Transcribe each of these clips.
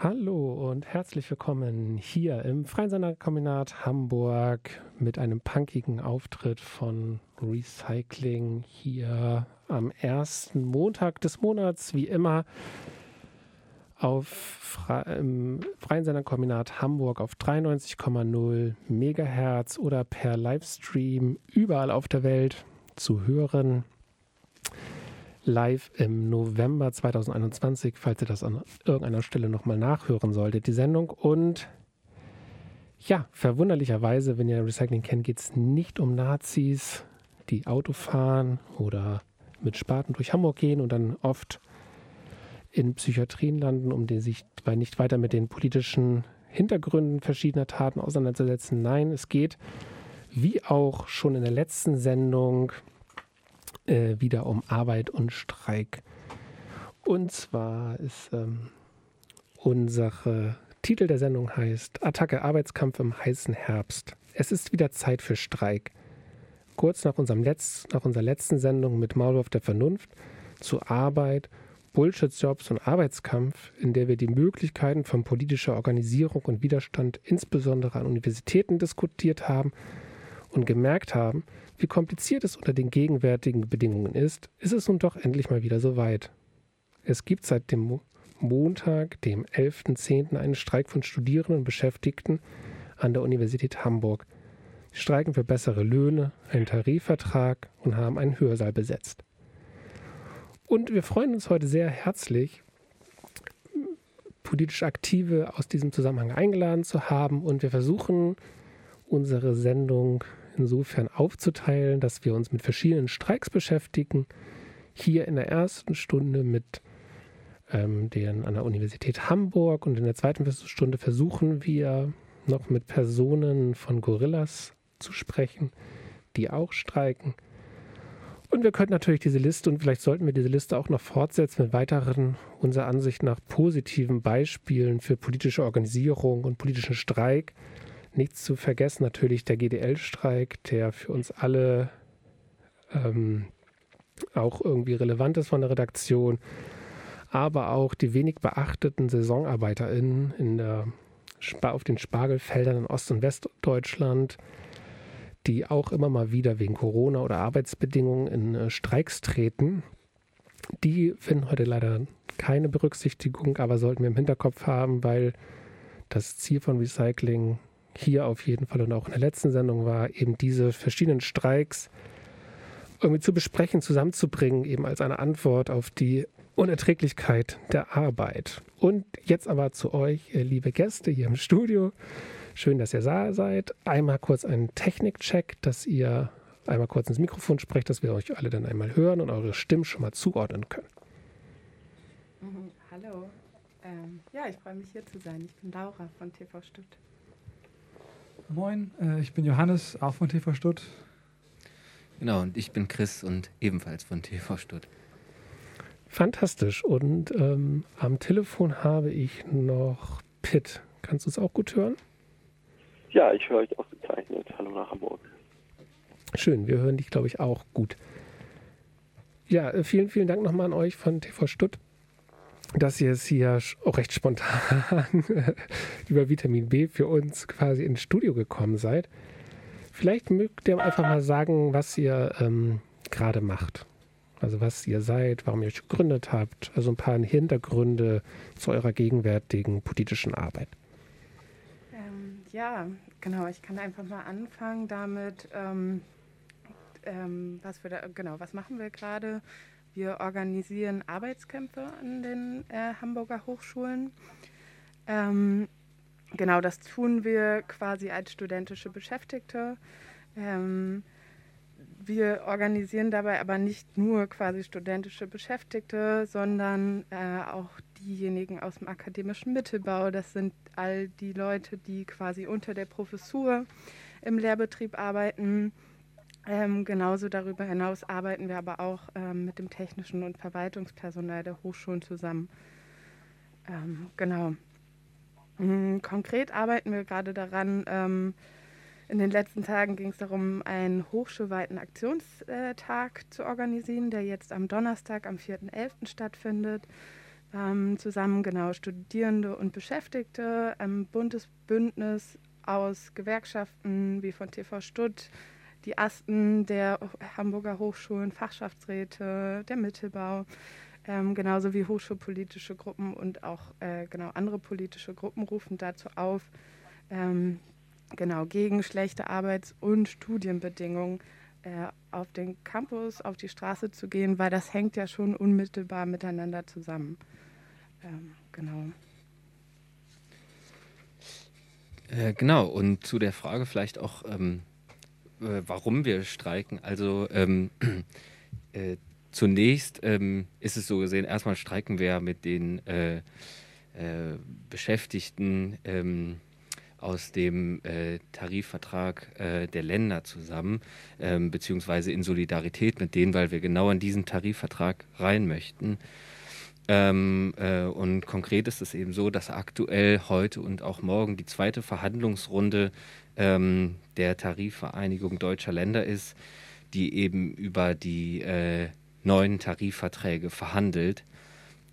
Hallo und herzlich willkommen hier im Freien Senderkombinat Hamburg mit einem punkigen Auftritt von Recycling hier am ersten Montag des Monats, wie immer auf Fre im Freien Hamburg auf 93,0 Megahertz oder per Livestream überall auf der Welt zu hören live im November 2021, falls ihr das an irgendeiner Stelle nochmal nachhören solltet, die Sendung. Und ja, verwunderlicherweise, wenn ihr Recycling kennt, geht es nicht um Nazis, die Auto fahren oder mit Spaten durch Hamburg gehen und dann oft in Psychiatrien landen, um die sich nicht weiter mit den politischen Hintergründen verschiedener Taten auseinanderzusetzen. Nein, es geht, wie auch schon in der letzten Sendung, äh, wieder um Arbeit und Streik. Und zwar ist ähm, unsere Titel der Sendung heißt Attacke Arbeitskampf im heißen Herbst. Es ist wieder Zeit für Streik. Kurz nach, unserem Letz-, nach unserer letzten Sendung mit Maulwurf der Vernunft zu Arbeit, Bullshit-Jobs und Arbeitskampf, in der wir die Möglichkeiten von politischer Organisierung und Widerstand insbesondere an Universitäten diskutiert haben und gemerkt haben, wie kompliziert es unter den gegenwärtigen Bedingungen ist, ist es nun doch endlich mal wieder soweit. Es gibt seit dem Montag, dem 11.10., einen Streik von Studierenden und Beschäftigten an der Universität Hamburg. Sie streiken für bessere Löhne, einen Tarifvertrag und haben einen Hörsaal besetzt. Und wir freuen uns heute sehr herzlich, politisch Aktive aus diesem Zusammenhang eingeladen zu haben und wir versuchen, unsere Sendung insofern aufzuteilen, dass wir uns mit verschiedenen Streiks beschäftigen. Hier in der ersten Stunde mit ähm, den an der Universität Hamburg und in der zweiten Stunde versuchen wir noch mit Personen von Gorillas zu sprechen, die auch streiken. Und wir könnten natürlich diese Liste und vielleicht sollten wir diese Liste auch noch fortsetzen mit weiteren, unserer Ansicht nach, positiven Beispielen für politische Organisierung und politischen Streik Nichts zu vergessen natürlich der GDL-Streik, der für uns alle ähm, auch irgendwie relevant ist von der Redaktion, aber auch die wenig beachteten SaisonarbeiterInnen in der, auf den Spargelfeldern in Ost- und Westdeutschland, die auch immer mal wieder wegen Corona oder Arbeitsbedingungen in äh, Streiks treten. Die finden heute leider keine Berücksichtigung, aber sollten wir im Hinterkopf haben, weil das Ziel von Recycling hier auf jeden Fall und auch in der letzten Sendung war, eben diese verschiedenen Streiks irgendwie zu besprechen, zusammenzubringen, eben als eine Antwort auf die Unerträglichkeit der Arbeit. Und jetzt aber zu euch, liebe Gäste hier im Studio. Schön, dass ihr da seid. Einmal kurz einen Technikcheck, dass ihr einmal kurz ins Mikrofon sprecht, dass wir euch alle dann einmal hören und eure Stimmen schon mal zuordnen können. Mhm, hallo. Ähm, ja, ich freue mich hier zu sein. Ich bin Laura von TV Stutt. Moin, äh, ich bin Johannes, auch von TV Stutt. Genau, und ich bin Chris und ebenfalls von TV Stutt. Fantastisch. Und ähm, am Telefon habe ich noch Pitt. Kannst du es auch gut hören? Ja, ich höre euch ausgezeichnet. Hallo nach Hamburg. Schön, wir hören dich, glaube ich, auch gut. Ja, äh, vielen, vielen Dank nochmal an euch von TV Stutt dass ihr es hier auch recht spontan über Vitamin B für uns quasi ins Studio gekommen seid. Vielleicht mögt ihr einfach mal sagen, was ihr ähm, gerade macht. Also was ihr seid, warum ihr euch gegründet habt. Also ein paar Hintergründe zu eurer gegenwärtigen politischen Arbeit. Ähm, ja, genau. Ich kann einfach mal anfangen damit, ähm, ähm was wir da, genau, was machen wir gerade? Wir organisieren Arbeitskämpfe an den äh, Hamburger Hochschulen. Ähm, genau, das tun wir quasi als studentische Beschäftigte. Ähm, wir organisieren dabei aber nicht nur quasi studentische Beschäftigte, sondern äh, auch diejenigen aus dem akademischen Mittelbau. Das sind all die Leute, die quasi unter der Professur im Lehrbetrieb arbeiten ähm, genauso darüber hinaus arbeiten wir aber auch ähm, mit dem technischen und Verwaltungspersonal der Hochschulen zusammen. Ähm, genau. Mhm, konkret arbeiten wir gerade daran, ähm, in den letzten Tagen ging es darum, einen hochschulweiten Aktionstag zu organisieren, der jetzt am Donnerstag, am 4.11. stattfindet. ähm, zusammen, genau, Studierende und Beschäftigte, ein buntes Bündnis aus Gewerkschaften wie von TV Stutt, die Asten der Hamburger Hochschulen, Fachschaftsräte, der Mittelbau, ähm, genauso wie hochschulpolitische Gruppen und auch äh, genau andere politische Gruppen rufen dazu auf, ähm, genau gegen schlechte Arbeits- und Studienbedingungen äh, auf den Campus, auf die Straße zu gehen, weil das hängt ja schon unmittelbar miteinander zusammen. Ähm, genau. Äh, genau, und zu der Frage vielleicht auch, ähm, äh, warum wir streiken. Also ähm, äh, zunächst ähm, ist es so gesehen, erstmal streiken wir mit den äh, äh, Beschäftigten ähm, aus dem äh, Tarifvertrag der Länder zusammen, ähm, beziehungsweise in Solidarität mit denen, weil wir genau in diesen Tarifvertrag rein möchten. Ähm, äh, und konkret ist es eben so, dass aktuell heute und auch morgen die zweite Verhandlungsrunde ähm, der Tarifvereinigung deutscher Länder ist, die eben über die äh, neuen Tarifverträge verhandelt.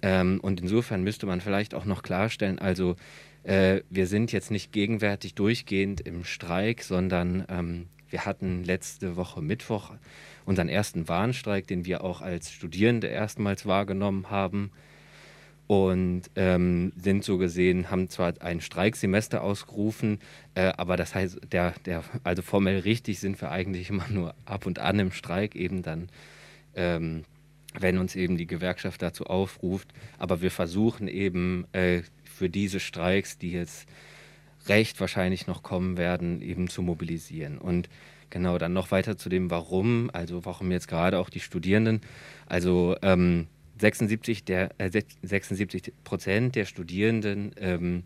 Ähm, und insofern müsste man vielleicht auch noch klarstellen, also äh, wir sind jetzt nicht gegenwärtig durchgehend im Streik, sondern ähm, wir hatten letzte Woche Mittwoch unseren ersten Warnstreik, den wir auch als Studierende erstmals wahrgenommen haben und ähm, sind so gesehen, haben zwar ein Streiksemester ausgerufen, äh, aber das heißt, der, der, also formell richtig sind wir eigentlich immer nur ab und an im Streik, eben dann, ähm, wenn uns eben die Gewerkschaft dazu aufruft. Aber wir versuchen eben äh, für diese Streiks, die jetzt recht wahrscheinlich noch kommen werden, eben zu mobilisieren. Und genau dann noch weiter zu dem Warum, also warum jetzt gerade auch die Studierenden. Also ähm, 76, der, äh, 76 Prozent der Studierenden ähm,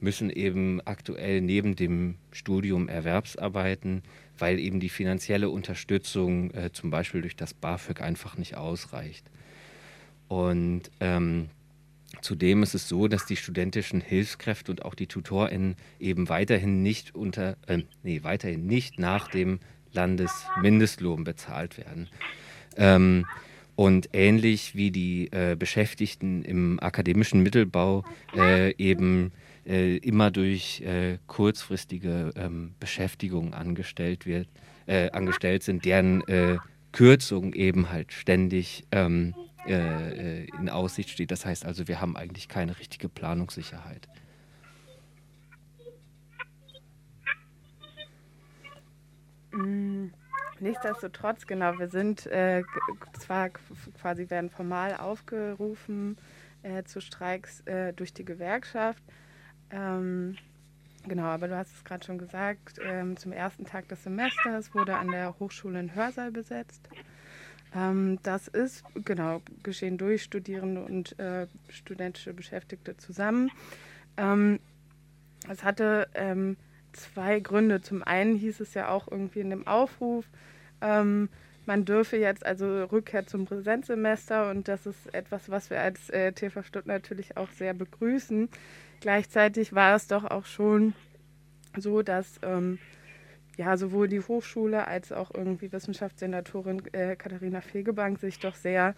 müssen eben aktuell neben dem Studium Erwerbsarbeiten, weil eben die finanzielle Unterstützung äh, zum Beispiel durch das BAföG einfach nicht ausreicht. Und ähm, zudem ist es so, dass die studentischen Hilfskräfte und auch die TutorInnen eben weiterhin nicht unter, äh, nee, weiterhin nicht nach dem Landesmindestlohn bezahlt werden. Ähm, und ähnlich wie die äh, Beschäftigten im akademischen Mittelbau äh, eben äh, immer durch äh, kurzfristige ähm, Beschäftigung angestellt, wird, äh, angestellt sind, deren äh, Kürzung eben halt ständig ähm, in Aussicht steht. Das heißt also, wir haben eigentlich keine richtige Planungssicherheit. Mm. Nichtsdestotrotz, genau, wir sind äh, zwar quasi werden formal aufgerufen äh, zu Streiks äh, durch die Gewerkschaft. Ähm, genau, aber du hast es gerade schon gesagt, ähm, zum ersten Tag des Semesters wurde an der Hochschule ein Hörsaal besetzt. Ähm, das ist, genau, geschehen durch Studierende und äh, studentische Beschäftigte zusammen. Ähm, es hatte ähm, zwei Gründe. Zum einen hieß es ja auch irgendwie in dem Aufruf, ähm, man dürfe jetzt also Rückkehr zum Präsenzsemester und das ist etwas, was wir als äh, TV Stutt natürlich auch sehr begrüßen. Gleichzeitig war es doch auch schon so, dass ähm, ja sowohl die Hochschule als auch irgendwie Wissenschaftssenatorin äh, Katharina Fegebank sich doch sehr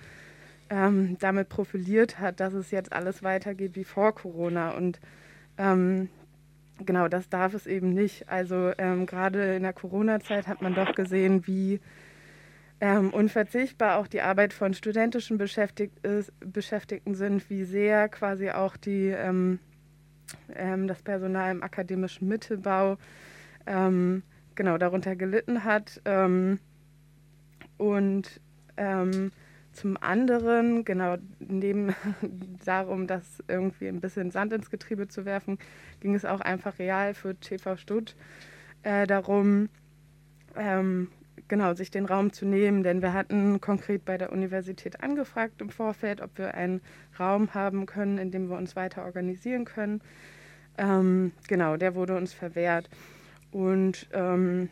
ähm, damit profiliert hat, dass es jetzt alles weitergeht wie vor Corona und ähm, genau, das darf es eben nicht. Also ähm, gerade in der Corona-Zeit hat man doch gesehen, wie ähm, unverzichtbar auch die Arbeit von studentischen Beschäftigt ist, Beschäftigten sind, wie sehr quasi auch die, ähm, ähm das Personal im akademischen Mittelbau ähm, genau darunter gelitten hat. Ähm, und zum anderen, genau, neben darum, das irgendwie ein bisschen Sand ins Getriebe zu werfen, ging es auch einfach real für TV Stutt äh, darum, ähm, genau, sich den Raum zu nehmen. Denn wir hatten konkret bei der Universität angefragt im Vorfeld, ob wir einen Raum haben können, in dem wir uns weiter organisieren können. Ähm, genau, der wurde uns verwehrt. Und ähm,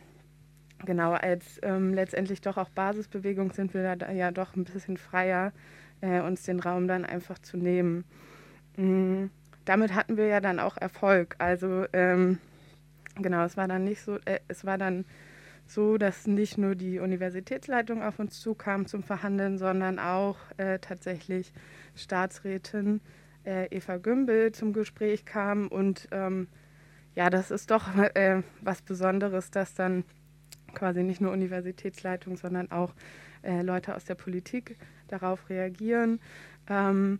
genau, als ähm, letztendlich doch auch Basisbewegung sind wir da ja doch ein bisschen freier, äh, uns den Raum dann einfach zu nehmen. Mhm. Damit hatten wir ja dann auch Erfolg. Also ähm, genau, es war dann nicht so, äh, es war dann so, dass nicht nur die Universitätsleitung auf uns zukam zum Verhandeln, sondern auch äh, tatsächlich Staatsrätin äh, Eva Gümbel zum Gespräch kam. Und ähm, ja, das ist doch äh, was Besonderes, dass dann quasi nicht nur Universitätsleitung, sondern auch äh, Leute aus der Politik darauf reagieren. Ähm,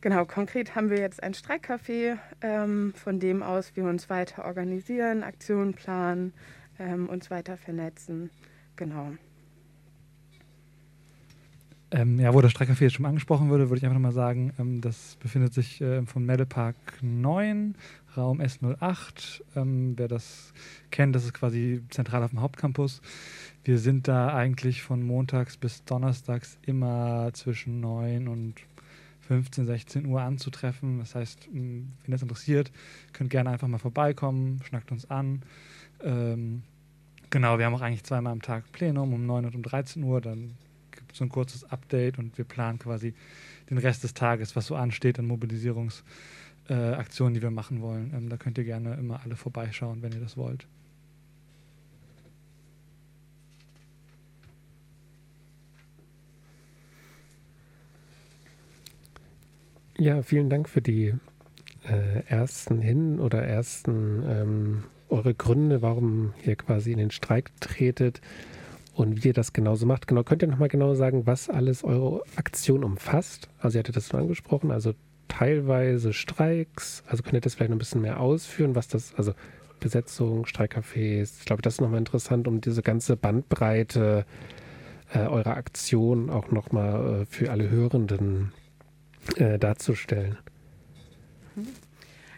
genau, konkret haben wir jetzt ein Streikcafé, ähm, von dem aus wir uns weiter organisieren, Aktionen planen, ähm, uns weiter vernetzen. Genau. Ähm, ja, wo das Streikcafé jetzt schon angesprochen wurde, würde ich einfach nochmal sagen, ähm, das befindet sich äh, vom Meldepark 9, Raum S08. Ähm, wer das kennt, das ist quasi zentral auf dem Hauptcampus. Wir sind da eigentlich von montags bis donnerstags immer zwischen 9 und 15, 16 Uhr anzutreffen. Das heißt, wenn das interessiert, könnt gerne einfach mal vorbeikommen, schnackt uns an. Ähm, genau, wir haben auch eigentlich zweimal am Tag Plenum, um 9 und um 13 Uhr. Dann so ein kurzes Update und wir planen quasi den Rest des Tages, was so ansteht an Mobilisierungsaktionen, äh, die wir machen wollen. Ähm, da könnt ihr gerne immer alle vorbeischauen, wenn ihr das wollt. Ja, vielen Dank für die äh, ersten Hin- oder ersten ähm, eure Gründe, warum ihr quasi in den Streik tretet und wie ihr das genauso macht. Genau, könnt ihr nochmal genau sagen, was alles eure Aktion umfasst? Also ihr hattet das schon angesprochen, also teilweise Streiks, also könnt ihr das vielleicht noch ein bisschen mehr ausführen, was das, also Besetzung, Streikcafés, ich glaube, das ist nochmal interessant, um diese ganze Bandbreite äh, eurer Aktion auch nochmal äh, für alle Hörenden äh, darzustellen. Mhm.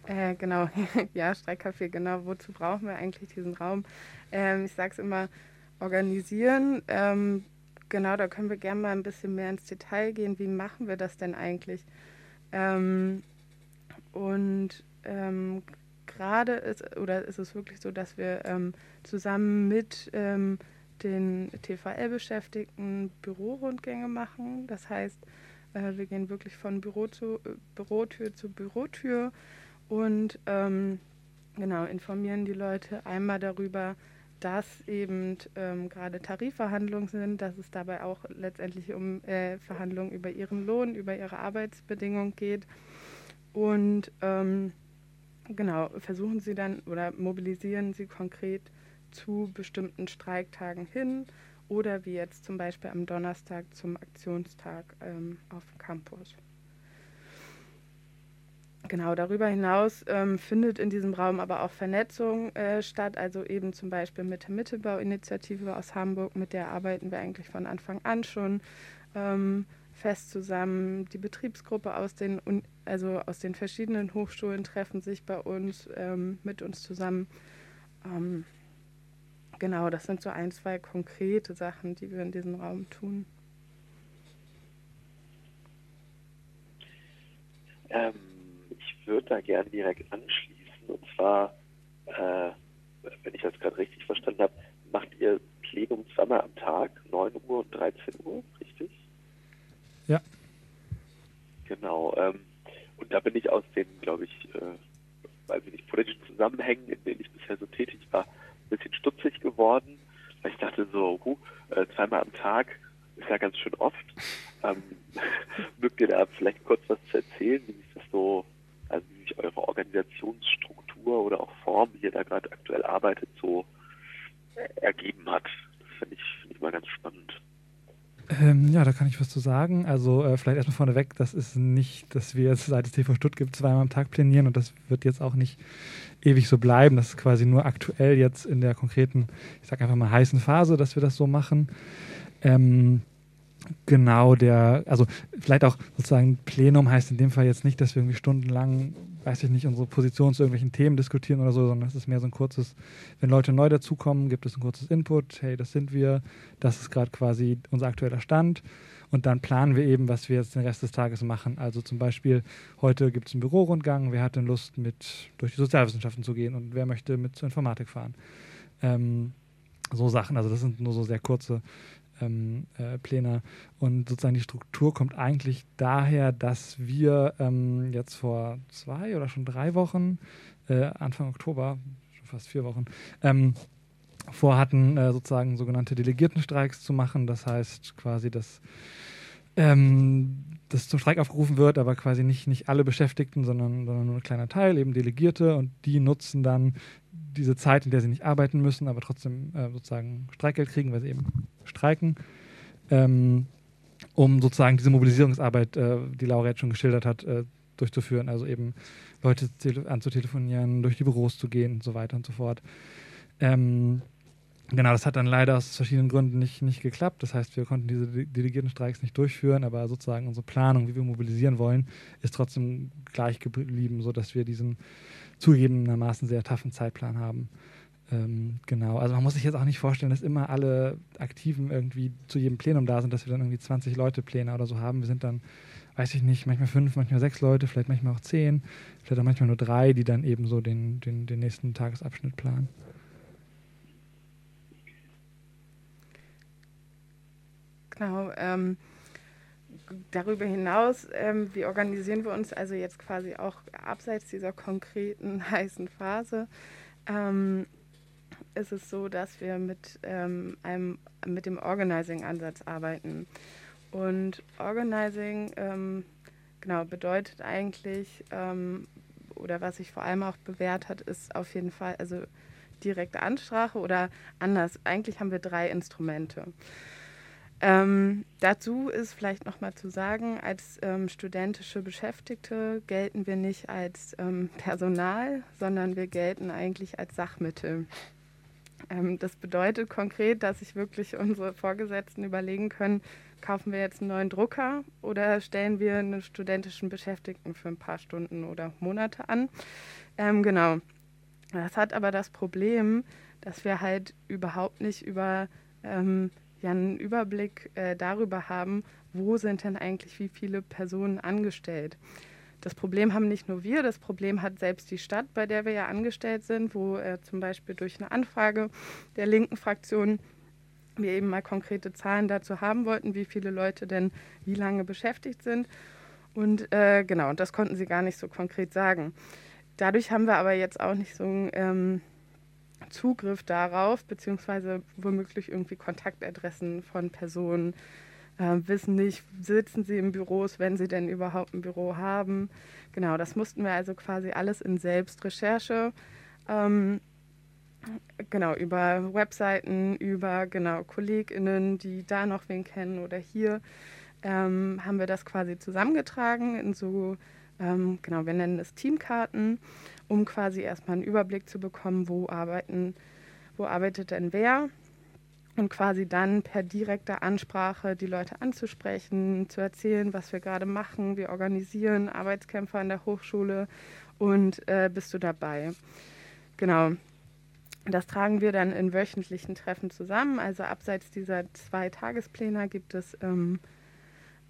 Äh, genau, ja, Streikcafé, genau. Wozu brauchen wir eigentlich diesen Raum? Ähm, ich sage es immer, organisieren. Ähm, genau, da können wir gerne mal ein bisschen mehr ins Detail gehen. Wie machen wir das denn eigentlich? Ähm, und ähm, gerade ist, oder ist es wirklich so, dass wir ähm, zusammen mit ähm, den TVL-Beschäftigten Bürorundgänge machen. Das heißt, äh, wir gehen wirklich von Büro zu, äh, Bürotür zu Bürotür und ähm, genau informieren die Leute einmal darüber, dass eben ähm, gerade Tarifverhandlungen sind, dass es dabei auch letztendlich um äh, Verhandlungen über ihren Lohn, über ihre Arbeitsbedingungen geht. Und ähm, genau, versuchen sie dann oder mobilisieren sie konkret zu bestimmten Streiktagen hin oder wie jetzt zum Beispiel am Donnerstag zum Aktionstag ähm, auf dem Campus. Genau, darüber hinaus ähm, findet in diesem Raum aber auch Vernetzung äh, statt, also eben zum Beispiel mit der Mittelbauinitiative aus Hamburg, mit der arbeiten wir eigentlich von Anfang an schon ähm, fest zusammen. Die Betriebsgruppe aus den, also aus den verschiedenen Hochschulen treffen sich bei uns, ähm, mit uns zusammen. Ähm, genau, das sind so ein, zwei konkrete Sachen, die wir in diesem Raum tun. Ähm würde da gerne direkt anschließen. Und zwar, äh, wenn ich das gerade richtig verstanden habe, macht ihr Plenum zweimal am Tag, 9 Uhr und 13 Uhr, richtig? Ja. Genau. Ähm, und da bin ich aus den, glaube ich, äh, weiß ich nicht, politischen Zusammenhängen, in denen ich bisher so tätig war, ein bisschen stutzig geworden, weil ich dachte so, huh, äh, zweimal am Tag ist ja ganz schön oft. Ähm, mögt ihr da vielleicht kurz was zu erzählen, wie sich das so also wie sich eure Organisationsstruktur oder auch Form, wie ihr da gerade aktuell arbeitet, so ergeben hat. Das finde ich, find ich mal ganz spannend. Ähm, ja, da kann ich was zu sagen. Also äh, vielleicht erstmal vorneweg, das ist nicht, dass wir jetzt seit es TV Stuttgart zweimal am Tag planieren und das wird jetzt auch nicht ewig so bleiben. Das ist quasi nur aktuell jetzt in der konkreten, ich sage einfach mal heißen Phase, dass wir das so machen. Ähm, genau der, also vielleicht auch sozusagen Plenum heißt in dem Fall jetzt nicht, dass wir irgendwie stundenlang, weiß ich nicht, unsere Position zu irgendwelchen Themen diskutieren oder so, sondern es ist mehr so ein kurzes, wenn Leute neu dazukommen, gibt es ein kurzes Input, hey, das sind wir, das ist gerade quasi unser aktueller Stand und dann planen wir eben, was wir jetzt den Rest des Tages machen. Also zum Beispiel, heute gibt es einen Bürorundgang, wer hat denn Lust, mit durch die Sozialwissenschaften zu gehen und wer möchte mit zur Informatik fahren. Ähm, so Sachen, also das sind nur so sehr kurze ähm, äh, Pläne. Und sozusagen die Struktur kommt eigentlich daher, dass wir ähm, jetzt vor zwei oder schon drei Wochen, äh, Anfang Oktober, schon fast vier Wochen, ähm, vorhatten, äh, sozusagen sogenannte Delegiertenstreiks zu machen. Das heißt quasi, dass ähm, dass zum Streik aufgerufen wird, aber quasi nicht, nicht alle Beschäftigten, sondern, sondern nur ein kleiner Teil, eben Delegierte und die nutzen dann diese Zeit, in der sie nicht arbeiten müssen, aber trotzdem äh, sozusagen Streikgeld kriegen, weil sie eben streiken, ähm, um sozusagen diese Mobilisierungsarbeit, äh, die Laura jetzt schon geschildert hat, äh, durchzuführen. Also eben Leute anzutelefonieren, durch die Büros zu gehen und so weiter und so fort. Ähm, Genau, das hat dann leider aus verschiedenen Gründen nicht, nicht geklappt. Das heißt, wir konnten diese Delegiertenstreiks nicht durchführen, aber sozusagen unsere Planung, wie wir mobilisieren wollen, ist trotzdem gleich geblieben, sodass wir diesen zugegebenermaßen sehr taffen Zeitplan haben. Ähm, genau, also man muss sich jetzt auch nicht vorstellen, dass immer alle Aktiven irgendwie zu jedem Plenum da sind, dass wir dann irgendwie 20 Leute Pläne oder so haben. Wir sind dann, weiß ich nicht, manchmal fünf, manchmal sechs Leute, vielleicht manchmal auch zehn, vielleicht auch manchmal nur drei, die dann eben so den, den, den nächsten Tagesabschnitt planen. Genau. Ähm, darüber hinaus, ähm, wie organisieren wir uns also jetzt quasi auch abseits dieser konkreten heißen Phase? Ähm, ist es so, dass wir mit, ähm, einem, mit dem Organizing-Ansatz arbeiten. Und Organizing ähm, genau, bedeutet eigentlich, ähm, oder was sich vor allem auch bewährt hat, ist auf jeden Fall also direkte Ansprache oder anders. Eigentlich haben wir drei Instrumente. Ähm, dazu ist vielleicht nochmal zu sagen, als ähm, studentische Beschäftigte gelten wir nicht als ähm, Personal, sondern wir gelten eigentlich als Sachmittel. Ähm, das bedeutet konkret, dass sich wirklich unsere Vorgesetzten überlegen können, kaufen wir jetzt einen neuen Drucker oder stellen wir einen studentischen Beschäftigten für ein paar Stunden oder Monate an. Ähm, genau. Das hat aber das Problem, dass wir halt überhaupt nicht über ähm, ja einen Überblick äh, darüber haben, wo sind denn eigentlich wie viele Personen angestellt. Das Problem haben nicht nur wir, das Problem hat selbst die Stadt, bei der wir ja angestellt sind, wo äh, zum Beispiel durch eine Anfrage der linken Fraktion wir eben mal konkrete Zahlen dazu haben wollten, wie viele Leute denn wie lange beschäftigt sind. Und äh, genau, das konnten sie gar nicht so konkret sagen. Dadurch haben wir aber jetzt auch nicht so ein ähm, Zugriff darauf, beziehungsweise womöglich irgendwie Kontaktadressen von Personen, äh, wissen nicht, sitzen sie in Büros, wenn sie denn überhaupt ein Büro haben. Genau, das mussten wir also quasi alles in Selbstrecherche, ähm, genau, über Webseiten, über genau KollegInnen, die da noch wen kennen oder hier, ähm, haben wir das quasi zusammengetragen in so, ähm, genau, wir nennen es Teamkarten um quasi erstmal einen Überblick zu bekommen, wo arbeiten, wo arbeitet denn wer und quasi dann per direkter Ansprache die Leute anzusprechen, zu erzählen, was wir gerade machen. Wir organisieren Arbeitskämpfe an der Hochschule und äh, bist du dabei? Genau. Das tragen wir dann in wöchentlichen Treffen zusammen. Also abseits dieser zwei Tagespläne gibt es ähm,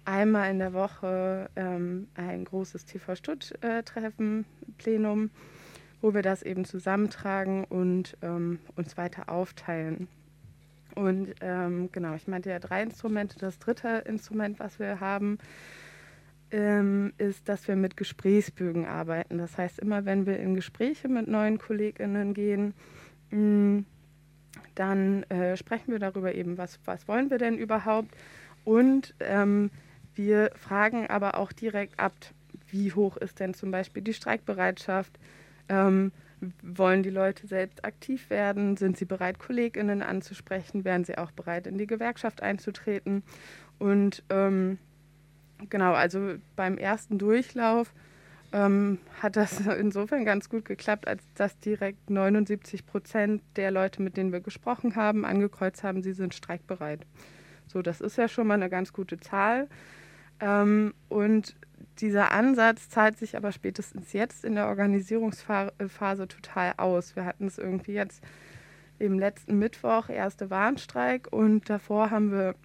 einmal in der Woche ähm, ein großes TV Stutt-Treffen, äh, Plenum, wo wir das eben zusammentragen und ähm, uns weiter aufteilen. Und ähm, genau, ich meinte ja drei Instrumente. Das dritte Instrument, was wir haben, ähm, ist, dass wir mit Gesprächsbögen arbeiten. Das heißt, immer wenn wir in Gespräche mit neuen KollegInnen gehen, mh, mm, dann äh, sprechen wir darüber eben, was, was wollen wir denn überhaupt und ähm, wir fragen aber auch direkt ab, wie hoch ist denn zum Beispiel die Streikbereitschaft? Ähm, wollen die Leute selbst aktiv werden? Sind sie bereit, KollegInnen anzusprechen? Wären sie auch bereit, in die Gewerkschaft einzutreten? Und ähm, genau, also beim ersten Durchlauf ähm, hat das insofern ganz gut geklappt, als dass direkt 79 Prozent der Leute, mit denen wir gesprochen haben, angekreuzt haben, sie sind streikbereit. So, das ist ja schon mal eine ganz gute Zahl. Ähm, und dieser Ansatz zahlt sich aber spätestens jetzt in der Organisierungsphase total aus. Wir hatten es irgendwie jetzt im letzten Mittwoch erste Warnstreik und davor haben wir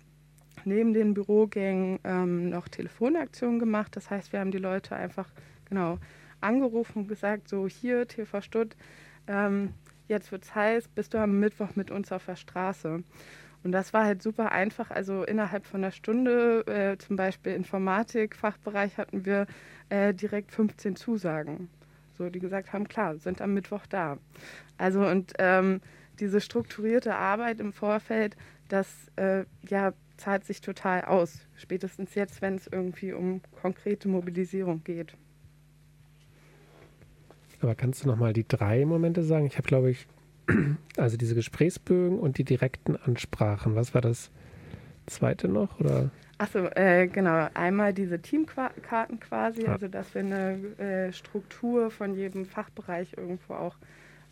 neben den Bürogängen ähm, noch Telefonaktionen gemacht. Das heißt, wir haben die Leute einfach genau angerufen und gesagt, so hier TV Stutt, ähm, jetzt es heiß, bist du am Mittwoch mit uns auf der Straße. Und das war halt super einfach. Also innerhalb von einer Stunde, äh, zum Beispiel Informatik, Fachbereich, hatten wir äh, direkt 15 Zusagen. So, die gesagt haben, klar, sind am Mittwoch da. Also und ähm, diese strukturierte Arbeit im Vorfeld, das äh, ja, zahlt sich total aus. Spätestens jetzt, wenn es irgendwie um konkrete Mobilisierung geht. Aber kannst du nochmal die drei Momente sagen? Ich habe, glaube ich, also diese Gesprächsbögen und die direkten Ansprachen. Was war das zweite noch? Oder? Achso, äh, genau. Einmal diese Teamkarten quasi, Ja. also dass wir eine äh, Struktur von jedem Fachbereich irgendwo auch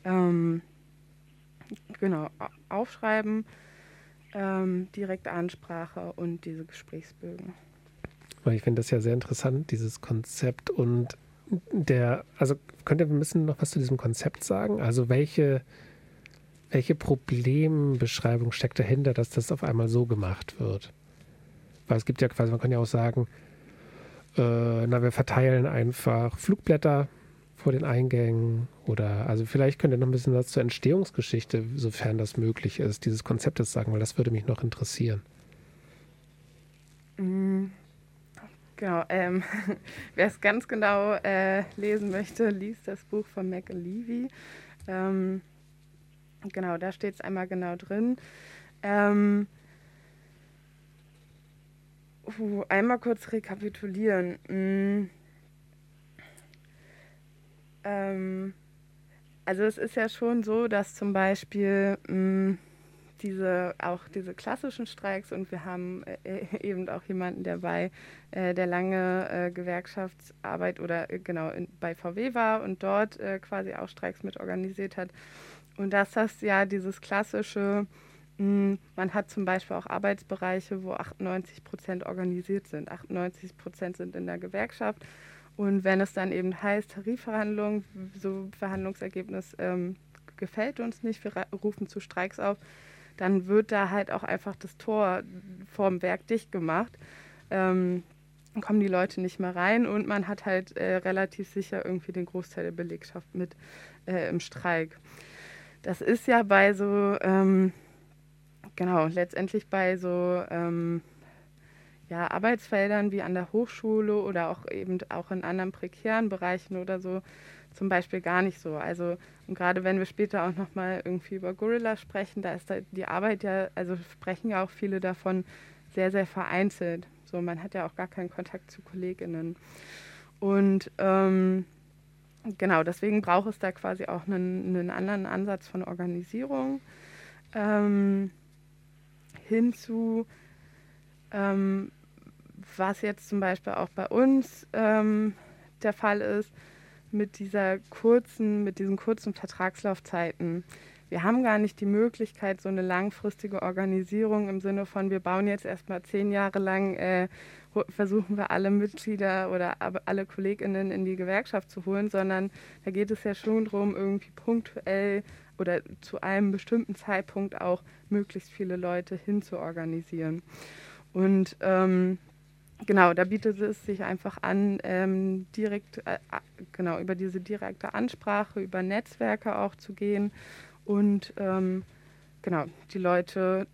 ähm, genau au- aufschreiben. Ähm, direkte Ansprache und diese Gesprächsbögen. Weil ich finde das ja sehr interessant, dieses Konzept und der, also könnt ihr ein bisschen noch was zu diesem Konzept sagen? Also welche, welche Problembeschreibung steckt dahinter, dass das auf einmal so gemacht wird? Weil es gibt ja quasi, man kann ja auch sagen, äh, na, wir verteilen einfach Flugblätter vor den Eingängen oder, also vielleicht könnt ihr noch ein bisschen was zur Entstehungsgeschichte, sofern das möglich ist, dieses Konzeptes sagen, weil das würde mich noch interessieren. Mm, Genau, ähm, wer es ganz genau äh, lesen möchte, liest das Buch von McAlevey. Ähm, genau, da steht es einmal genau drin. Ähm, uh, einmal kurz rekapitulieren. Mm, ähm, also es ist ja schon so, dass zum Beispiel mm, diese auch diese klassischen Streiks und wir haben äh, eben auch jemanden dabei, äh, der lange äh, Gewerkschaftsarbeit oder äh, genau in, bei VW war und dort äh, quasi auch Streiks mit organisiert hat. Und das ja dieses klassische, mh, man hat zum Beispiel auch Arbeitsbereiche, wo 98 Prozent organisiert sind. 98 Prozent sind in der Gewerkschaft. Und wenn es dann eben heißt, Tarifverhandlungen, so Verhandlungsergebnis ähm, gefällt uns nicht, wir rufen zu Streiks auf, dann wird da halt auch einfach das Tor vorm Werk dicht gemacht. Ähm, kommen die Leute nicht mehr rein und man hat halt äh, relativ sicher irgendwie den Großteil der Belegschaft mit äh, im Streik. Das ist ja bei so, ähm, genau, letztendlich bei so ähm, ja, Arbeitsfeldern wie an der Hochschule oder auch eben auch in anderen prekären Bereichen oder so zum Beispiel gar nicht so. Also und gerade wenn wir später auch nochmal irgendwie über Gorilla sprechen, da ist da die Arbeit ja, also sprechen ja auch viele davon sehr, sehr vereinzelt. So, man hat ja auch gar keinen Kontakt zu KollegInnen. Und ähm, genau, deswegen braucht es da quasi auch einen, einen anderen Ansatz von Organisierung. Ähm, hinzu, ähm, was jetzt zum Beispiel auch bei uns ähm, der Fall ist, mit dieser kurzen, mit diesen kurzen Vertragslaufzeiten. Wir haben gar nicht die Möglichkeit, so eine langfristige Organisierung im Sinne von, wir bauen jetzt erstmal zehn Jahre lang, äh, versuchen wir alle Mitglieder oder alle KollegInnen in die Gewerkschaft zu holen, sondern da geht es ja schon darum, irgendwie punktuell oder zu einem bestimmten Zeitpunkt auch möglichst viele Leute hinzuorganisieren. Und ähm, Genau, da bietet es sich einfach an, ähm, direkt, äh, genau, über diese direkte Ansprache, über Netzwerke auch zu gehen und ähm, genau, die Leute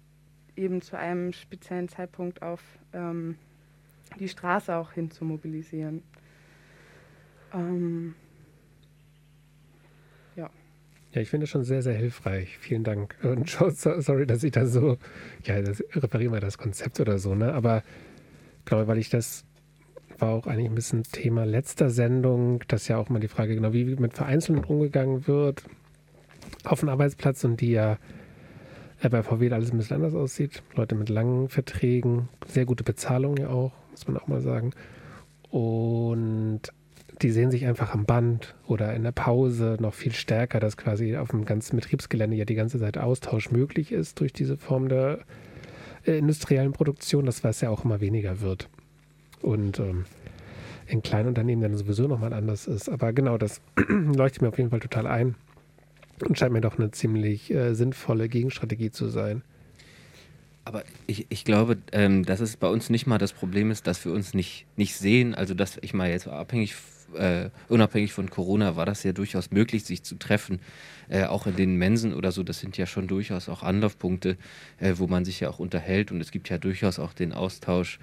eben zu einem speziellen Zeitpunkt auf ähm, die Straße auch hin zu mobilisieren. Ähm, Ja, ich finde das schon sehr, sehr hilfreich. Vielen Dank. Und so- sorry, dass ich da so, ja, das reparieren wir das Konzept oder so, ne? Aber glaube, weil ich das war auch eigentlich ein bisschen Thema letzter Sendung, dass ja auch mal die Frage, genau, wie mit Vereinzelten umgegangen wird auf dem Arbeitsplatz und die ja bei VW alles ein bisschen anders aussieht. Leute mit langen Verträgen, sehr gute Bezahlung ja auch, muss man auch mal sagen. Und die sehen sich einfach am Band oder in der Pause noch viel stärker, dass quasi auf dem ganzen Betriebsgelände ja die ganze Zeit Austausch möglich ist durch diese Form der äh, industriellen Produktion, das was ja auch immer weniger wird. Und ähm, in kleinen Unternehmen dann sowieso nochmal anders ist. Aber genau, das leuchtet mir auf jeden Fall total ein und scheint mir doch eine ziemlich äh, sinnvolle Gegenstrategie zu sein. Aber ich, ich glaube, ähm, dass es bei uns nicht mal das Problem ist, dass wir uns nicht, nicht sehen. Also, dass ich mal jetzt abhängig, äh, unabhängig von Corona war das ja durchaus möglich, sich zu treffen. Äh, auch in den Mensen oder so. Das sind ja schon durchaus auch Anlaufpunkte, äh, wo man sich ja auch unterhält. Und es gibt ja durchaus auch den Austausch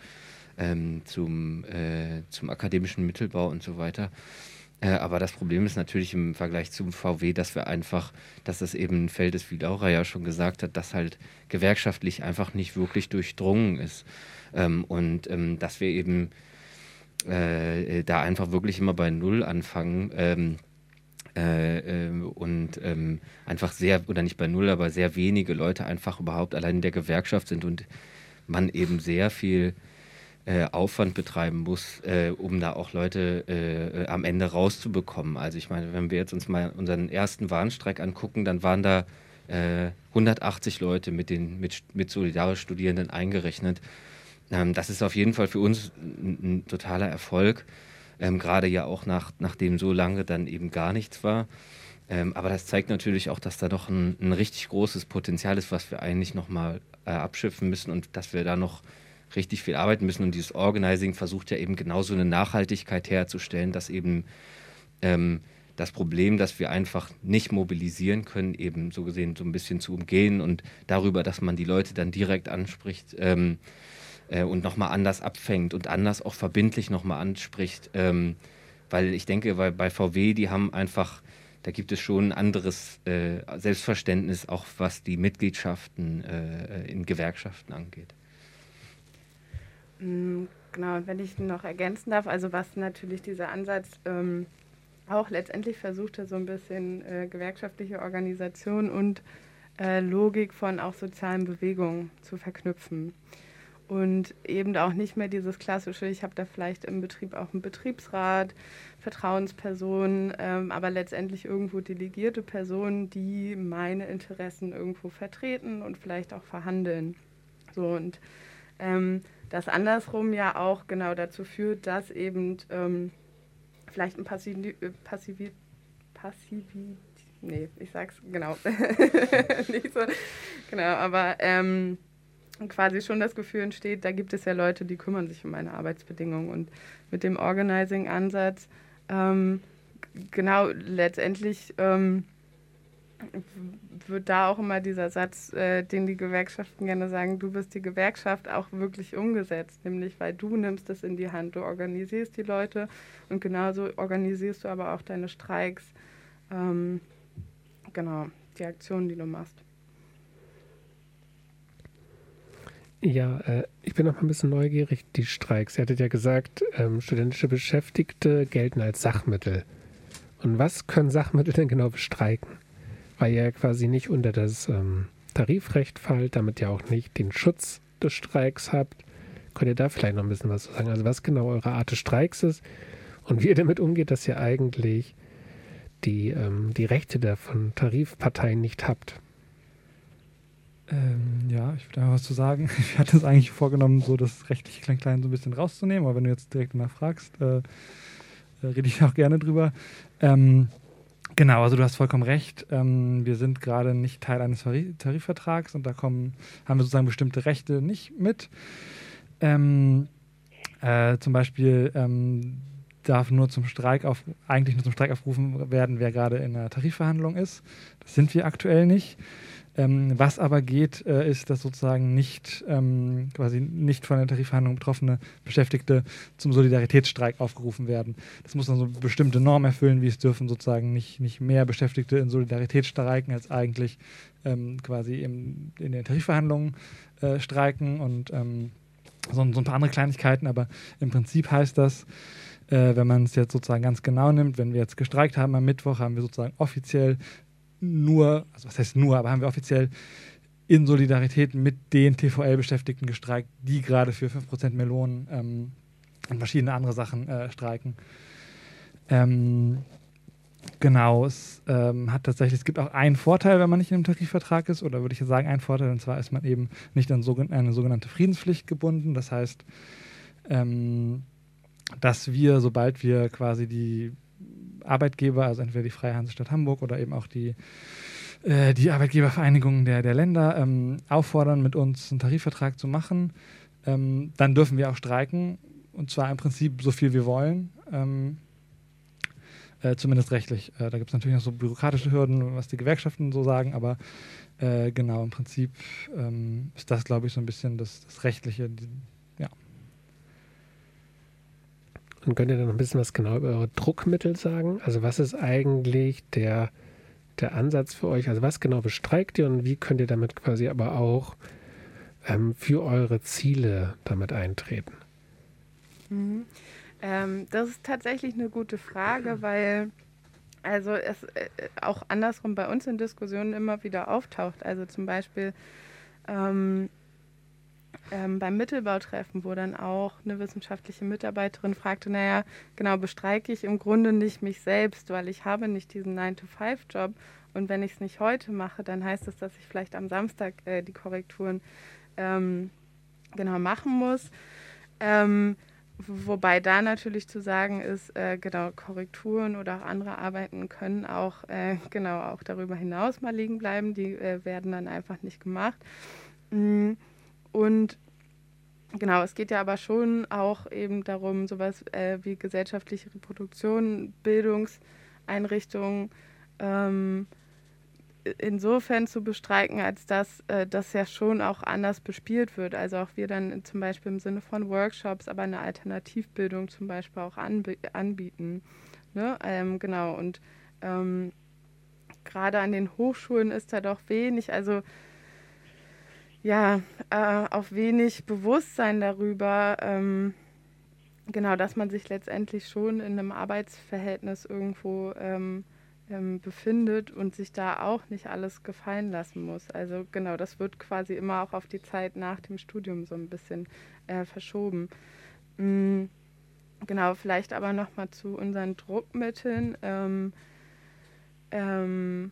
ähm, zum, äh, zum akademischen Mittelbau und so weiter. Äh, aber das Problem ist natürlich im Vergleich zum VW, dass wir einfach, dass das eben ein Feld ist, wie Laura ja schon gesagt hat, dass halt gewerkschaftlich einfach nicht wirklich durchdrungen ist. Ähm, und ähm, dass wir eben äh, da einfach wirklich immer bei Null anfangen. Ähm, äh, äh, und ähm, einfach sehr, oder nicht bei Null, aber sehr wenige Leute einfach überhaupt allein in der Gewerkschaft sind und man eben sehr viel äh, Aufwand betreiben muss, äh, um da auch Leute äh, am Ende rauszubekommen. Also ich meine, wenn wir jetzt uns mal unseren ersten Warnstreik angucken, dann waren da 180 äh, Leute mit den mit, mit solidarisch Studierenden eingerechnet. Ähm, das ist auf jeden Fall für uns ein, ein totaler Erfolg, ähm, gerade ja auch nach, nachdem so lange dann eben gar nichts war. Ähm, aber das zeigt natürlich auch, dass da doch ein, ein richtig großes Potenzial ist, was wir eigentlich nochmal äh, abschiffen müssen und dass wir da noch richtig viel arbeiten müssen. Und dieses Organizing versucht ja eben genauso eine Nachhaltigkeit herzustellen, dass eben ähm, das Problem, dass wir einfach nicht mobilisieren können, eben so gesehen so ein bisschen zu umgehen und darüber, dass man die Leute dann direkt anspricht ähm, äh, und nochmal anders abfängt und anders auch verbindlich nochmal anspricht. Ähm, weil ich denke, weil bei VW, die haben einfach, da gibt es schon ein anderes äh, Selbstverständnis, auch was die Mitgliedschaften äh, in Gewerkschaften angeht. Mm, genau, und wenn ich noch ergänzen darf, also was natürlich dieser Ansatz ähm, auch letztendlich versuchte, so ein bisschen äh, gewerkschaftliche Organisation und äh, Logik von auch sozialen Bewegungen zu verknüpfen. Und eben auch nicht mehr dieses klassische, ich habe da vielleicht im Betrieb auch einen Betriebsrat, Vertrauenspersonen, ähm, aber letztendlich irgendwo delegierte Personen, die meine Interessen irgendwo vertreten und vielleicht auch verhandeln. So und ähm, das andersrum ja auch genau dazu führt, dass eben ähm, vielleicht ein Passiv, äh, Passiv, Passiv, nee, ich sag's genau, nicht so, genau, aber ähm, quasi schon das Gefühl entsteht, da gibt es ja Leute, die kümmern sich um meine Arbeitsbedingungen. Und mit dem Organizing-Ansatz, ähm, genau, letztendlich ähm, wird da auch immer dieser Satz, äh, den die Gewerkschaften gerne sagen, du bist die Gewerkschaft, auch wirklich umgesetzt. Nämlich, weil du nimmst es in die Hand, du organisierst die Leute und genauso organisierst du aber auch deine Streiks. Ähm, genau, die Aktionen, die du machst. Ja, äh, ich bin noch mal ein bisschen neugierig. Die Streiks, ihr hattet ja gesagt, ähm, studentische Beschäftigte gelten als Sachmittel. Und was können Sachmittel denn genau bestreiken? Weil ihr quasi nicht unter das ähm, Tarifrecht fallt, damit ihr auch nicht den Schutz des Streiks habt. Könnt ihr da vielleicht noch ein bisschen was zu sagen? Also was genau eure Art des Streiks ist und wie ihr damit umgeht, dass ihr eigentlich die, ähm, die Rechte der von Tarifparteien nicht habt? Ähm, ja, ich würde einfach was zu sagen. Ich hatte es eigentlich vorgenommen, so das rechtliche Klein-Klein so ein bisschen rauszunehmen, aber wenn du jetzt direkt mal fragst, äh, äh, rede ich auch gerne drüber. Ähm, Genau, also du hast vollkommen recht. Ähm, wir sind gerade nicht Teil eines Tarifvertrags und da kommen, haben wir sozusagen bestimmte Rechte nicht mit. Ähm, äh, zum Beispiel ähm, darf nur zum Streik auf, eigentlich nur zum Streik aufgerufen werden, wer gerade in einer Tarifverhandlung ist. Das sind wir aktuell nicht. Ähm, was aber geht, äh, ist, dass sozusagen nicht ähm, quasi nicht von der Tarifverhandlung betroffene Beschäftigte zum Solidaritätsstreik aufgerufen werden. Das muss dann so bestimmte Norm erfüllen, wie es dürfen sozusagen nicht, nicht mehr Beschäftigte in Solidarität streiken, als eigentlich ähm, quasi im, in den Tarifverhandlungen äh, streiken und ähm, so, so, ein paar andere Kleinigkeiten, aber im Prinzip heißt das, äh, wenn man es jetzt sozusagen ganz genau nimmt, wenn wir jetzt gestreikt haben am Mittwoch, haben wir sozusagen offiziell nur, also was heißt nur, aber haben wir offiziell in Solidarität mit den TVL-Beschäftigten gestreikt, die gerade für 5% Melonen ähm, und verschiedene andere Sachen äh, streiken. Ähm, genau, es ähm, hat tatsächlich, es gibt auch einen Vorteil, wenn man nicht in einem Tarifvertrag ist, oder würde ich sagen, einen Vorteil, und zwar ist man eben nicht an eine sogenannte Friedenspflicht gebunden. Das heißt, ähm, dass wir, sobald wir quasi die Arbeitgeber, also entweder die Freie Hansestadt Hamburg oder eben auch die, äh, die Arbeitgebervereinigung der, der Länder, ähm, auffordern, mit uns einen Tarifvertrag zu machen. Ähm, dann dürfen wir auch streiken und zwar im Prinzip so viel wir wollen. Ähm, äh, zumindest rechtlich. Äh, da gibt es natürlich noch so bürokratische Hürden, was die Gewerkschaften so sagen, aber äh, genau, im Prinzip ähm, ist das, glaube ich, so ein bisschen das, das Rechtliche, die, Und könnt ihr dann noch ein bisschen was genau über eure Druckmittel sagen? Also was ist eigentlich der, der Ansatz für euch? Also was genau bestreikt ihr und wie könnt ihr damit quasi aber auch ähm, für eure Ziele damit eintreten? Mhm. Ähm, das ist tatsächlich eine gute Frage, weil also es äh, auch andersrum bei uns in Diskussionen immer wieder auftaucht. Also zum Beispiel ähm, ähm, beim Mittelbautreffen, wo dann auch eine wissenschaftliche Mitarbeiterin fragte, naja, genau, bestreike ich im Grunde nicht mich selbst, weil ich habe nicht diesen 9-to-5-Job und wenn ich es nicht heute mache, dann heißt das, dass ich vielleicht am Samstag äh, die Korrekturen ähm, genau machen muss. Ähm, wobei da natürlich zu sagen ist, äh, genau, Korrekturen oder auch andere Arbeiten können auch äh, genau auch darüber hinaus mal liegen bleiben. Die äh, werden dann einfach nicht gemacht. Mm, und genau, es geht ja aber schon auch eben darum, sowas äh, wie gesellschaftliche Reproduktion, Bildungseinrichtungen, ähm, insofern zu bestreiken, als dass äh, das ja schon auch anders bespielt wird. Also auch wir dann zum Beispiel im Sinne von Workshops, aber eine Alternativbildung zum Beispiel auch anb anbieten. Ne? Ähm, genau, und ähm, gerade an den Hochschulen ist da doch wenig, also ja, äh, auch wenig Bewusstsein darüber, ähm, genau, dass man sich letztendlich schon in einem Arbeitsverhältnis irgendwo ähm, ähm, befindet und sich da auch nicht alles gefallen lassen muss. Also genau, das wird quasi immer auch auf die Zeit nach dem Studium so ein bisschen äh, verschoben. Mhm. Genau, vielleicht aber nochmal zu unseren Druckmitteln. Ähm, ähm,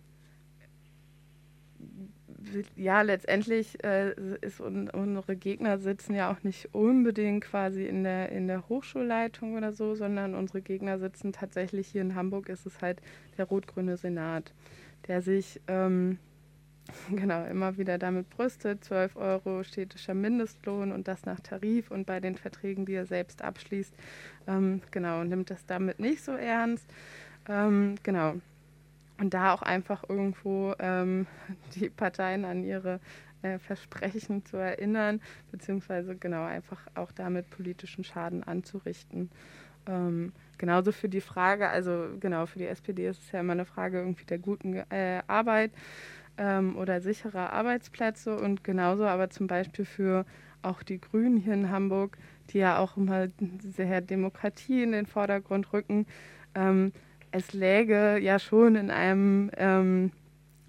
ja, letztendlich äh, ist un unsere Gegner sitzen ja auch nicht unbedingt quasi in der, in der Hochschulleitung oder so, sondern unsere Gegner sitzen tatsächlich hier in Hamburg, ist es halt der rot-grüne Senat, der sich ähm, genau immer wieder damit brüstet, 12 Euro städtischer Mindestlohn und das nach Tarif und bei den Verträgen, die er selbst abschließt, ähm, genau, nimmt das damit nicht so ernst. Ähm, genau, und da auch einfach irgendwo ähm, die Parteien an ihre äh, Versprechen zu erinnern, beziehungsweise genau einfach auch damit politischen Schaden anzurichten. Ähm, genauso für die Frage, also genau, für die SPD ist es ja immer eine Frage irgendwie der guten äh, Arbeit ähm, oder sicherer Arbeitsplätze und genauso aber zum Beispiel für auch die Grünen hier in Hamburg, die ja auch immer sehr Demokratie in den Vordergrund rücken. Ähm, es läge ja schon in einem ähm,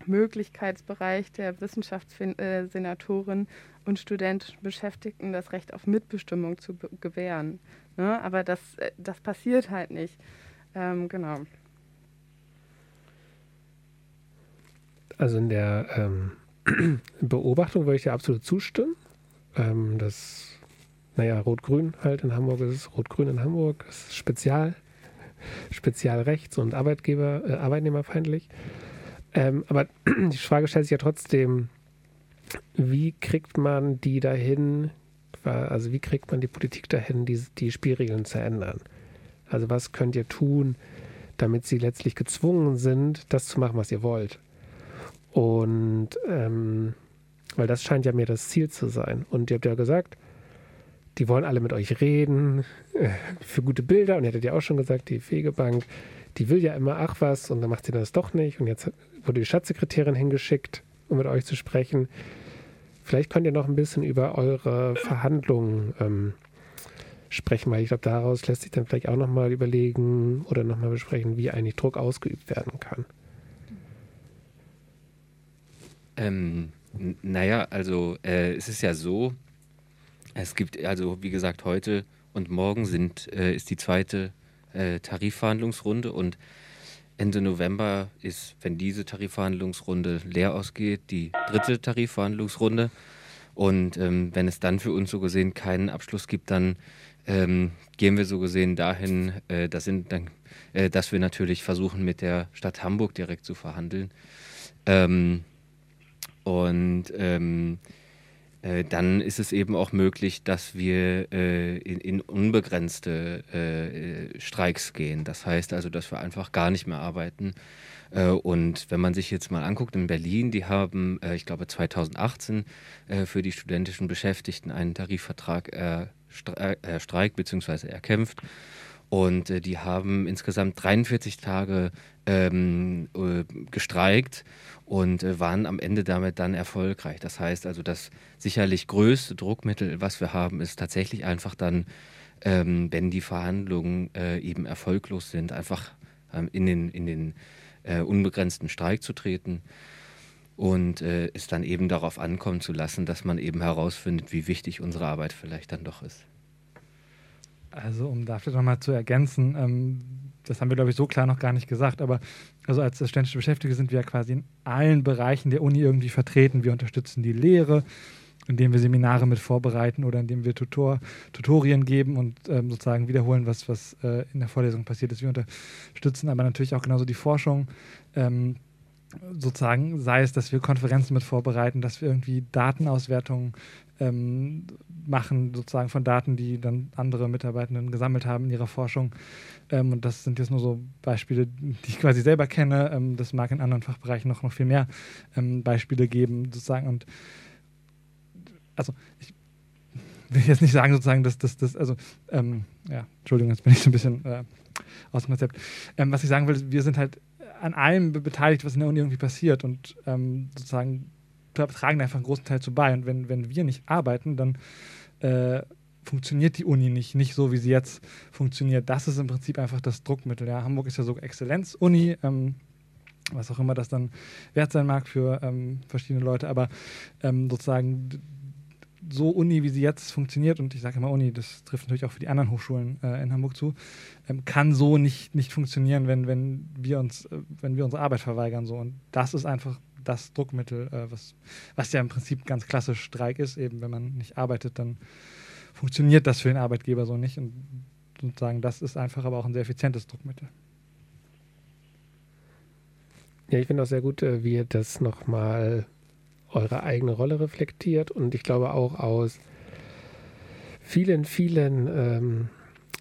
Möglichkeitsbereich der Wissenschaftssenatoren und studentischen Beschäftigten das Recht auf Mitbestimmung zu gewähren. Ne? Aber das, äh, das passiert halt nicht. Ähm, genau. Also in der ähm, Beobachtung würde ich dir absolut zustimmen. Ähm, das, naja, Rot-Grün halt in Hamburg ist Rot-Grün in Hamburg ist spezial spezialrechts- und Arbeitgeber, äh, arbeitnehmerfeindlich. Ähm, aber die Frage stellt sich ja trotzdem, wie kriegt man die dahin, also wie kriegt man die Politik dahin, die, die Spielregeln zu ändern? Also was könnt ihr tun, damit sie letztlich gezwungen sind, das zu machen, was ihr wollt? Und ähm, weil das scheint ja mir das Ziel zu sein. Und ihr habt ja gesagt, die wollen alle mit euch reden äh, für gute Bilder. Und ihr hattet ja auch schon gesagt, die Fegebank, die will ja immer, ach was, und dann macht sie das doch nicht. Und jetzt wurde die Staatssekretärin hingeschickt, um mit euch zu sprechen. Vielleicht könnt ihr noch ein bisschen über eure Verhandlungen ähm, sprechen, weil ich glaube, daraus lässt sich dann vielleicht auch nochmal überlegen oder nochmal besprechen, wie eigentlich Druck ausgeübt werden kann. Ähm, naja, also äh, es ist ja so, es gibt also, wie gesagt, heute und morgen sind, äh, ist die zweite äh, Tarifverhandlungsrunde und Ende November ist, wenn diese Tarifverhandlungsrunde leer ausgeht, die dritte Tarifverhandlungsrunde. Und ähm, wenn es dann für uns so gesehen keinen Abschluss gibt, dann ähm, gehen wir so gesehen dahin, äh, das sind dann, äh, dass wir natürlich versuchen, mit der Stadt Hamburg direkt zu verhandeln. Ähm, und ähm, äh, dann ist es eben auch möglich, dass wir äh, in, in, unbegrenzte äh, Streiks gehen. Das heißt also, dass wir einfach gar nicht mehr arbeiten. Äh, und wenn man sich jetzt mal anguckt, in Berlin, die haben, äh, ich glaube, 2018 äh, für die studentischen Beschäftigten einen Tarifvertrag erstreikt bzw. erkämpft. Und äh, die haben insgesamt 43 Tage ähm, äh, gestreikt und äh, waren am Ende damit dann erfolgreich. Das heißt also, das sicherlich größte Druckmittel, was wir haben, ist tatsächlich einfach dann, ähm, wenn die Verhandlungen äh, eben erfolglos sind, einfach ähm, in den, in den äh, unbegrenzten Streik zu treten und äh, es dann eben darauf ankommen zu lassen, dass man eben herausfindet, wie wichtig unsere Arbeit vielleicht dann doch ist. Also um dafür nochmal zu ergänzen, ähm, das haben wir, glaube ich, so klar noch gar nicht gesagt, aber also als studentische Beschäftigte sind wir ja quasi in allen Bereichen der Uni irgendwie vertreten. Wir unterstützen die Lehre, indem wir Seminare mit vorbereiten oder indem wir Tutor, Tutorien geben und ähm, sozusagen wiederholen, was, was äh, in der Vorlesung passiert ist. Wir unterstützen aber natürlich auch genauso die Forschung. Ähm, sozusagen, sei es, dass wir Konferenzen mit vorbereiten, dass wir irgendwie Datenauswertungen ähm, machen, sozusagen von Daten, die dann andere Mitarbeitenden gesammelt haben in ihrer Forschung. Ähm, und das sind jetzt nur so Beispiele, die ich quasi selber kenne. Ähm, das mag in anderen Fachbereichen noch, noch viel mehr ähm, Beispiele geben, sozusagen. Und also ich will jetzt nicht sagen, sozusagen, dass das, das also, ähm, ja, Entschuldigung, jetzt bin ich so ein bisschen äh, aus dem Konzept. Ähm, was ich sagen will, wir sind halt an allem beteiligt, was in der Uni irgendwie passiert und sozusagen tragen einfach einen großen Teil zu bei. Und wenn, wenn wir nicht arbeiten, dann äh, funktioniert die Uni nicht, nicht so, wie sie jetzt funktioniert. Das ist im Prinzip einfach das Druckmittel. Ja. Hamburg ist ja so Exzellenz-Uni, ähm, was auch immer das dann wert sein mag für ähm, verschiedene Leute, aber ähm, sozusagen so Uni, wie sie jetzt funktioniert, und ich sage immer Uni, das trifft natürlich auch für die anderen Hochschulen äh, in Hamburg zu, ähm, kann so nicht, nicht funktionieren, wenn, wenn wir uns, äh, wenn wir unsere Arbeit verweigern. So. Und das ist einfach das Druckmittel, äh, was, was ja im Prinzip ganz klassisch Streik ist, eben wenn man nicht arbeitet, dann funktioniert das für den Arbeitgeber so nicht. Und sozusagen, das ist einfach aber auch ein sehr effizientes Druckmittel. Ja, ich finde auch sehr gut, äh, wie ihr das nochmal eure eigene Rolle reflektiert und ich glaube auch aus vielen, vielen ähm,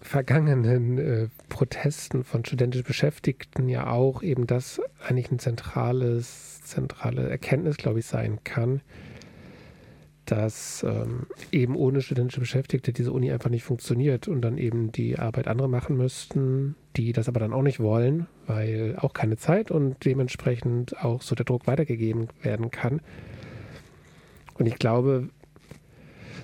vergangenen äh, Protesten von studentisch Beschäftigten ja auch eben das eigentlich ein zentrales, zentrale Erkenntnis, glaube ich, sein kann, dass ähm, eben ohne studentische Beschäftigte diese Uni einfach nicht funktioniert und dann eben die Arbeit andere machen müssten, die das aber dann auch nicht wollen, weil auch keine Zeit und dementsprechend auch so der Druck weitergegeben werden kann. Und ich glaube,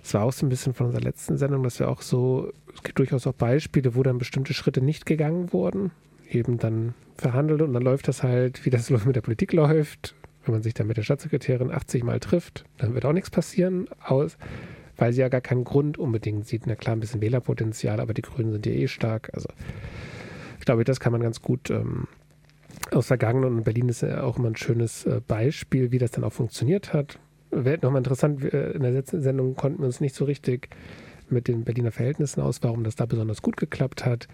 es war auch so ein bisschen von unserer letzten Sendung, dass wir auch so, es gibt durchaus auch Beispiele, wo dann bestimmte Schritte nicht gegangen wurden, eben dann verhandelt und dann läuft das halt, wie das mit der Politik läuft. Wenn man sich dann mit der Staatssekretärin 80 Mal trifft, dann wird auch nichts passieren, aus, weil sie ja gar keinen Grund unbedingt sieht. Na klar, ein bisschen Wählerpotenzial, aber die Grünen sind ja eh stark. Also ich glaube, das kann man ganz gut ähm, aus Vergangenen und Berlin ist ja auch immer ein schönes äh, Beispiel, wie das dann auch funktioniert hat wäre nochmal interessant, äh, in der letzten Sendung konnten wir uns nicht so richtig mit den Berliner Verhältnissen aus, warum das da besonders gut geklappt hat.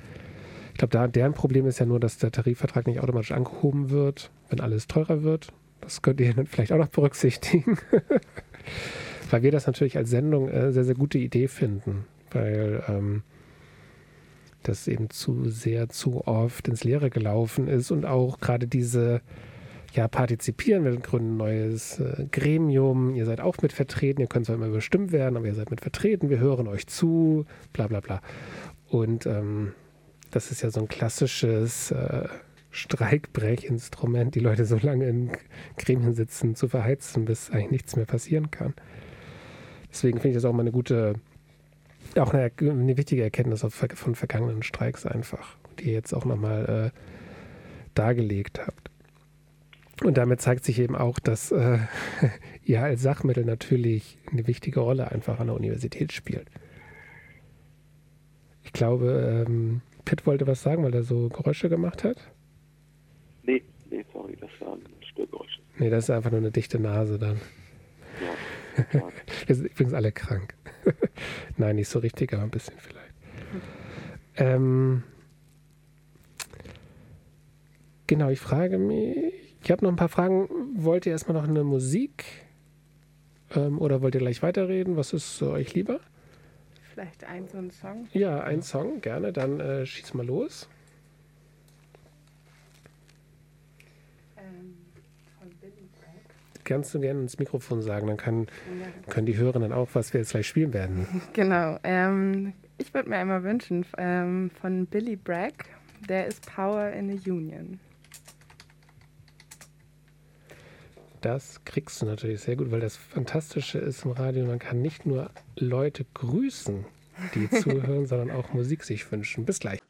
Ich glaube, deren Problem ist ja nur, dass der Tarifvertrag nicht automatisch angehoben wird, wenn alles teurer wird. Das könnt ihr dann vielleicht auch noch berücksichtigen. weil wir das natürlich als Sendung äh, sehr, sehr gute Idee finden, weil ähm, das eben zu sehr, zu oft ins Leere gelaufen ist und auch gerade diese ja, partizipieren. Wir gründen ein neues äh, Gremium. Ihr seid auch mit vertreten. Ihr könnt zwar immer bestimmt werden, aber ihr seid mit vertreten. Wir hören euch zu, bla bla bla. Und ähm, das ist ja so ein klassisches äh, Streikbrechinstrument, die Leute so lange in Gremien sitzen, zu verheizen, bis eigentlich nichts mehr passieren kann. Deswegen finde ich das auch mal eine gute, auch eine, eine wichtige Erkenntnis von vergangenen Streiks einfach, die ihr jetzt auch nochmal äh, dargelegt habt. Und damit zeigt sich eben auch, dass äh, ihr als Sachmittel natürlich eine wichtige Rolle einfach an der Universität spielt. Ich glaube, ähm, Pitt wollte was sagen, weil er so Geräusche gemacht hat. Nee, nee, sorry, das waren Störgeräusche. Nee, das ist einfach nur eine dichte Nase dann. Ja. ja. Wir sind übrigens alle krank. Nein, nicht so richtig, aber ein bisschen vielleicht. Ähm, genau, ich frage mich, ich habe noch ein paar Fragen. Wollt ihr erstmal noch eine Musik? Ähm, oder wollt ihr gleich weiterreden? Was ist euch lieber? Vielleicht ein so ein Song? Ja, ein Song, gerne. Dann äh, schieß mal los. Ähm, von Billy Bragg. Kannst du gerne ins Mikrofon sagen, dann kann, können die Hörenden auch, was wir jetzt gleich spielen werden. Genau. Ähm, ich würde mir einmal wünschen ähm, von Billy Bragg, der ist Power in a Union. Das kriegst du natürlich sehr gut, weil das Fantastische ist im Radio, man kann nicht nur Leute grüßen, die zuhören, sondern auch Musik sich wünschen. Bis gleich.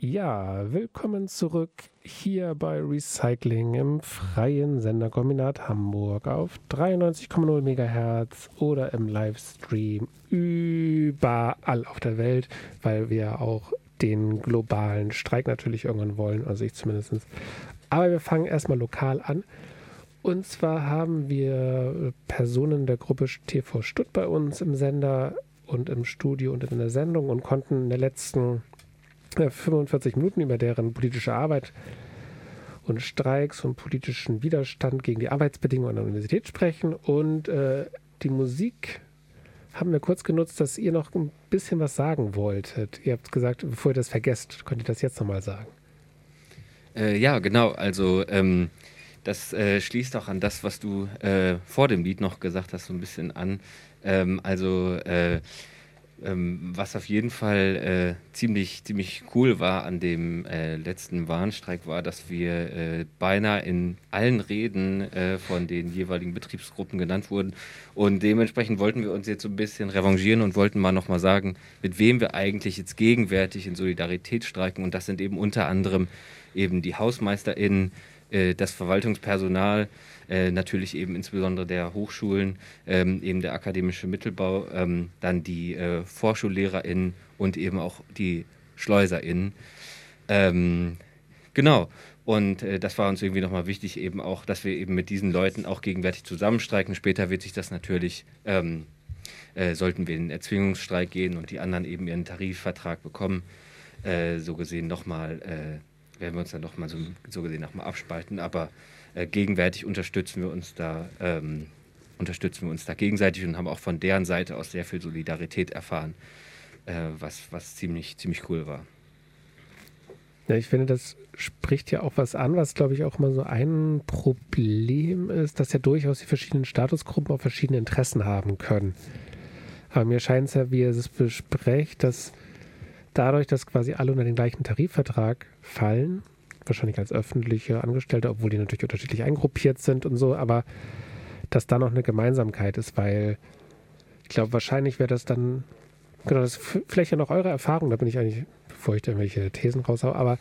Ja, willkommen zurück hier bei Recycling im freien Senderkombinat Hamburg auf 93,0 MHz oder im Livestream überall auf der Welt, weil wir auch den globalen Streik natürlich irgendwann wollen, also ich zumindest. Aber wir fangen erstmal lokal an. Und zwar haben wir Personen der Gruppe TV Stutt bei uns im Sender und im Studio und in der Sendung und konnten in den letzten 45 Minuten über deren politische Arbeit und Streiks und politischen Widerstand gegen die Arbeitsbedingungen an der Universität sprechen. Und äh, die Musik haben wir kurz genutzt, dass ihr noch ein bisschen was sagen wolltet. Ihr habt gesagt, bevor ihr das vergesst, könnt ihr das jetzt nochmal sagen. Äh, ja, genau. Also ähm, das äh, schließt auch an das, was du äh, vor dem Lied noch gesagt hast, so ein bisschen an. Ähm, also äh, ähm, was auf jeden Fall äh, ziemlich, ziemlich cool war an dem äh, letzten Warnstreik, war, dass wir äh, beinahe in allen Reden von den jeweiligen Betriebsgruppen genannt wurden. Und dementsprechend wollten wir uns jetzt so ein bisschen revanchieren und wollten mal nochmal sagen, mit wem wir eigentlich jetzt gegenwärtig in Solidarität streiken. Und das sind eben unter anderem eben die HausmeisterInnen, das Verwaltungspersonal, äh, natürlich eben insbesondere der Hochschulen, ähm, eben der akademische Mittelbau, ähm, dann die äh, VorschullehrerInnen und eben auch die SchleuserInnen. Ähm, genau. Und äh, das war uns irgendwie nochmal wichtig, eben auch, dass wir eben mit diesen Leuten auch gegenwärtig zusammenstreiken. Später wird sich das natürlich, ähm, äh, sollten wir in den Erzwingungsstreik gehen und die anderen eben ihren Tarifvertrag bekommen, äh, so gesehen nochmal, äh, werden wir uns dann nochmal so, so gesehen nochmal abspalten. Aber äh, gegenwärtig unterstützen wir uns da, ähm, unterstützen wir uns da gegenseitig und haben auch von deren Seite aus sehr viel Solidarität erfahren, äh, was, was ziemlich, ziemlich cool war. Ja, ich finde, das spricht ja auch was an, was, glaube ich, auch immer so ein Problem ist, dass ja durchaus die verschiedenen Statusgruppen auch verschiedene Interessen haben können. Aber mir scheint es ja, wie ihr es besprecht, dass dadurch, dass quasi alle unter den gleichen Tarifvertrag fallen, wahrscheinlich als öffentliche Angestellte, obwohl die natürlich unterschiedlich eingruppiert sind und so, aber dass da noch eine Gemeinsamkeit ist, weil ich glaube, wahrscheinlich wäre das dann, genau, das ist vielleicht ja noch eure Erfahrung, da bin ich eigentlich, bevor ich da irgendwelche Thesen raushaue, aber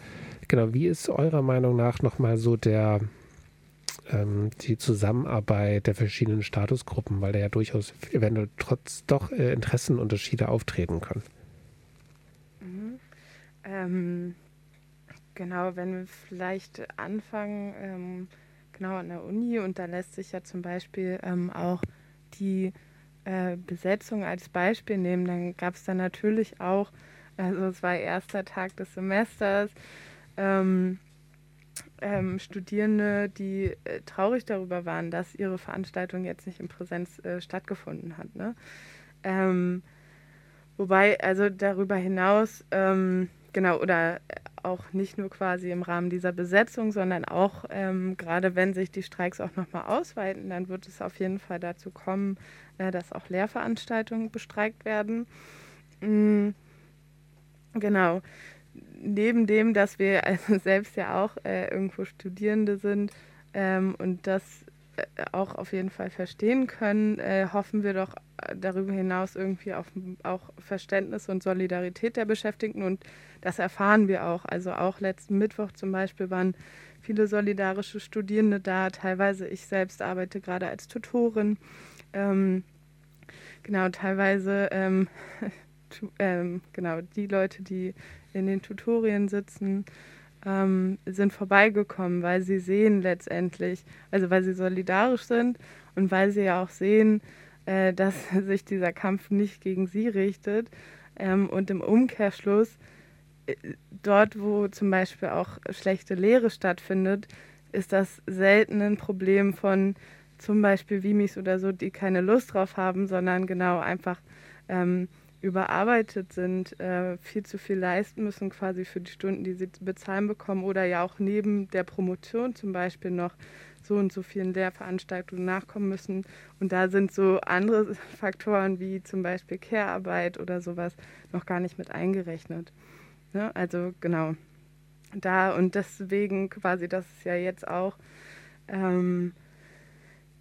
genau, wie ist eurer Meinung nach nochmal so der, ähm, die Zusammenarbeit der verschiedenen Statusgruppen, weil da ja durchaus eventuell trotz doch äh, Interessenunterschiede auftreten können? Ähm, Genau, wenn wir vielleicht anfangen, ähm, genau an der Uni, und da lässt sich ja zum Beispiel ähm, auch die äh, Besetzung als Beispiel nehmen, dann gab es da natürlich auch, also es war erster Tag des Semesters, ähm, ähm, Studierende, die äh, traurig darüber waren, dass ihre Veranstaltung jetzt nicht in Präsenz äh, stattgefunden hat. Ne? Ähm, wobei, also darüber hinaus, genau, oder auch nicht nur quasi im Rahmen dieser Besetzung, sondern auch ähm, gerade wenn sich die Streiks auch nochmal ausweiten, dann wird es auf jeden Fall dazu kommen, äh, dass auch Lehrveranstaltungen bestreikt werden. Mhm. Genau. Neben dem, dass wir also selbst ja auch äh, irgendwo Studierende sind ähm, und das äh, auch auf jeden Fall verstehen können, äh, hoffen wir doch äh, darüber hinaus irgendwie auf auch Verständnis und Solidarität der Beschäftigten und das erfahren wir auch. Also auch letzten Mittwoch zum Beispiel waren viele solidarische Studierende da. Teilweise ich selbst arbeite gerade als Tutorin. Ähm, genau, teilweise ähm, ähm, genau die Leute, die in den Tutorien sitzen, ähm, sind vorbeigekommen, weil sie sehen letztendlich, also weil sie solidarisch sind und weil sie ja auch sehen, äh, dass sich dieser Kampf nicht gegen sie richtet. Ähm, und im Umkehrschluss dort, wo zum Beispiel auch schlechte Lehre stattfindet, ist das selten ein Problem von zum Beispiel Wimis oder so, die keine Lust drauf haben, sondern genau einfach ähm, überarbeitet sind, äh, viel zu viel leisten müssen quasi für die Stunden, die sie bezahlen bekommen oder ja auch neben der Promotion zum Beispiel noch so und so vielen Lehrveranstaltungen nachkommen müssen. Und da sind so andere Faktoren wie zum Beispiel Care-Arbeit oder sowas noch gar nicht mit eingerechnet. Ne? Also genau, da und deswegen quasi, das ist ja jetzt auch ähm,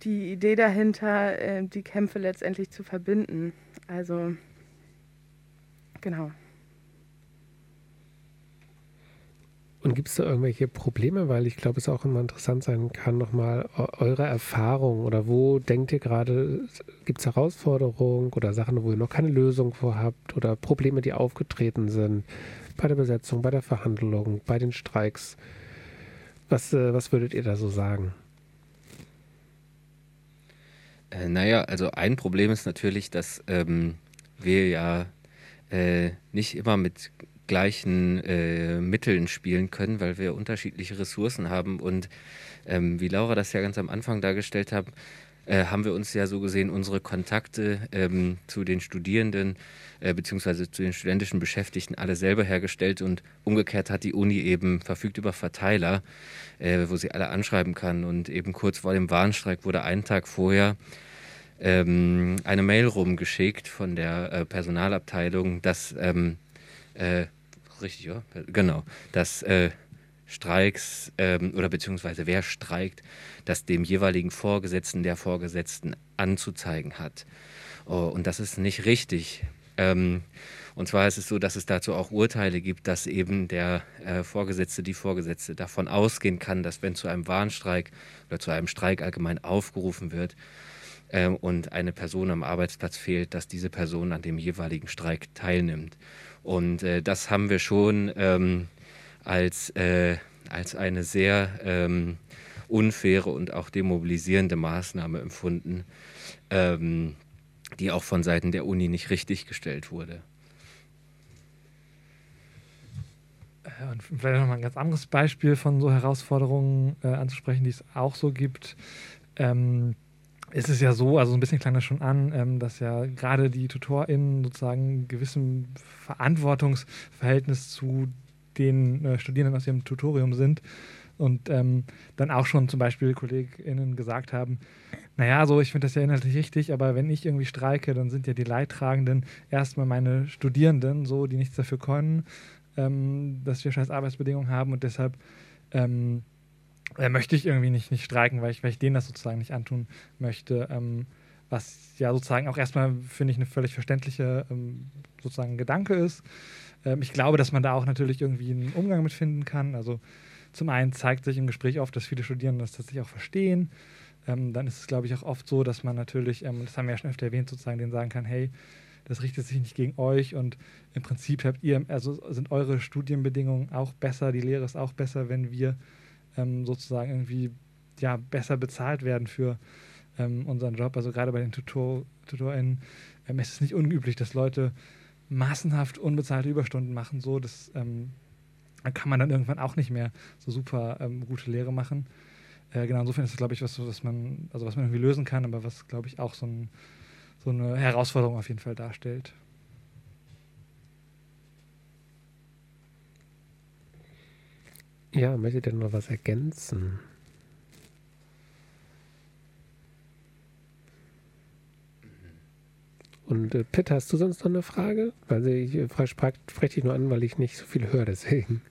die Idee dahinter, äh, die Kämpfe letztendlich zu verbinden. Also genau. Und gibt es da irgendwelche Probleme? Weil ich glaube, es auch immer interessant sein kann, nochmal eure Erfahrung oder wo denkt ihr gerade, gibt es Herausforderungen oder Sachen, wo ihr noch keine Lösung vorhabt oder Probleme, die aufgetreten sind bei der Besetzung, bei der Verhandlung, bei den Streiks? Was, äh, was würdet ihr da so sagen? Äh, naja, also ein Problem ist natürlich, dass ähm, wir ja äh, nicht immer mit gleichen äh, Mitteln spielen können, weil wir unterschiedliche Ressourcen haben. Und ähm, wie Laura das ja ganz am Anfang dargestellt hat, äh, haben wir uns ja so gesehen unsere Kontakte ähm, zu den Studierenden äh, beziehungsweise zu den studentischen Beschäftigten alle selber hergestellt und umgekehrt hat die Uni eben verfügt über Verteiler, äh, wo sie alle anschreiben kann. Und eben kurz vor dem Warnstreik wurde einen Tag vorher ähm, eine Mail rumgeschickt von der äh, Personalabteilung, dass ähm, äh, richtig, oder? Genau, dass äh, Streiks ähm, oder beziehungsweise wer streikt, das dem jeweiligen Vorgesetzten der Vorgesetzten anzuzeigen hat. Oh, und das ist nicht richtig. Ähm, und zwar ist es so, dass es dazu auch Urteile gibt, dass eben der äh, Vorgesetzte, die Vorgesetzte davon ausgehen kann, dass wenn zu einem Warnstreik oder zu einem Streik allgemein aufgerufen wird äh, und eine Person am Arbeitsplatz fehlt, dass diese Person an dem jeweiligen Streik teilnimmt. Und äh, das haben wir schon ähm, als, äh, als eine sehr ähm, unfaire und auch demobilisierende Maßnahme empfunden, ähm, die auch von Seiten der Uni nicht richtig gestellt wurde. Äh, und vielleicht noch mal ein ganz anderes Beispiel von so Herausforderungen äh, anzusprechen, die es auch so gibt. Ähm, ist es ja so, also ein bisschen klang das schon an, ähm, dass ja gerade die TutorInnen sozusagen ein gewissen Verantwortungsverhältnis zu den äh, Studierenden aus ihrem Tutorium sind. Und ähm, dann auch schon zum Beispiel KollegInnen gesagt haben, naja, so, ich finde das ja inhaltlich richtig, aber wenn ich irgendwie streike, dann sind ja die Leidtragenden erstmal meine Studierenden, so, die nichts dafür können, ähm, dass wir scheiß Arbeitsbedingungen haben und deshalb ähm, äh, möchte ich irgendwie nicht, nicht streiken, weil ich, weil ich denen das sozusagen nicht antun möchte. Ähm, was ja sozusagen auch erstmal, finde ich, eine völlig verständliche ähm, sozusagen Gedanke ist. Ähm, ich glaube, dass man da auch natürlich irgendwie einen Umgang mit finden kann. Also zum einen zeigt sich im Gespräch oft, dass viele Studierende das tatsächlich auch verstehen. Ähm, dann ist es, glaube ich, auch oft so, dass man natürlich, ähm, das haben wir ja schon öfter erwähnt, sozusagen denen sagen kann, hey, das richtet sich nicht gegen euch und im Prinzip habt ihr, also sind eure Studienbedingungen auch besser, die Lehre ist auch besser, wenn wir ähm, sozusagen irgendwie ja, besser bezahlt werden für ähm, unseren Job. Also gerade bei den Tutor TutorInnen ähm, ist es nicht unüblich, dass Leute massenhaft unbezahlte Überstunden machen. So, das ähm, kann man dann irgendwann auch nicht mehr so super ähm, gute Lehre machen. Äh, genau, insofern ist es, glaube ich, was, was man, also was man irgendwie lösen kann, aber was, glaube ich, auch so, ein, so eine Herausforderung auf jeden Fall darstellt. Ja, möchtet ihr noch was ergänzen? Und äh, Pitt, hast du sonst noch eine Frage? Weil ich äh, spreche dich nur an, weil ich nicht so viel höre, deswegen.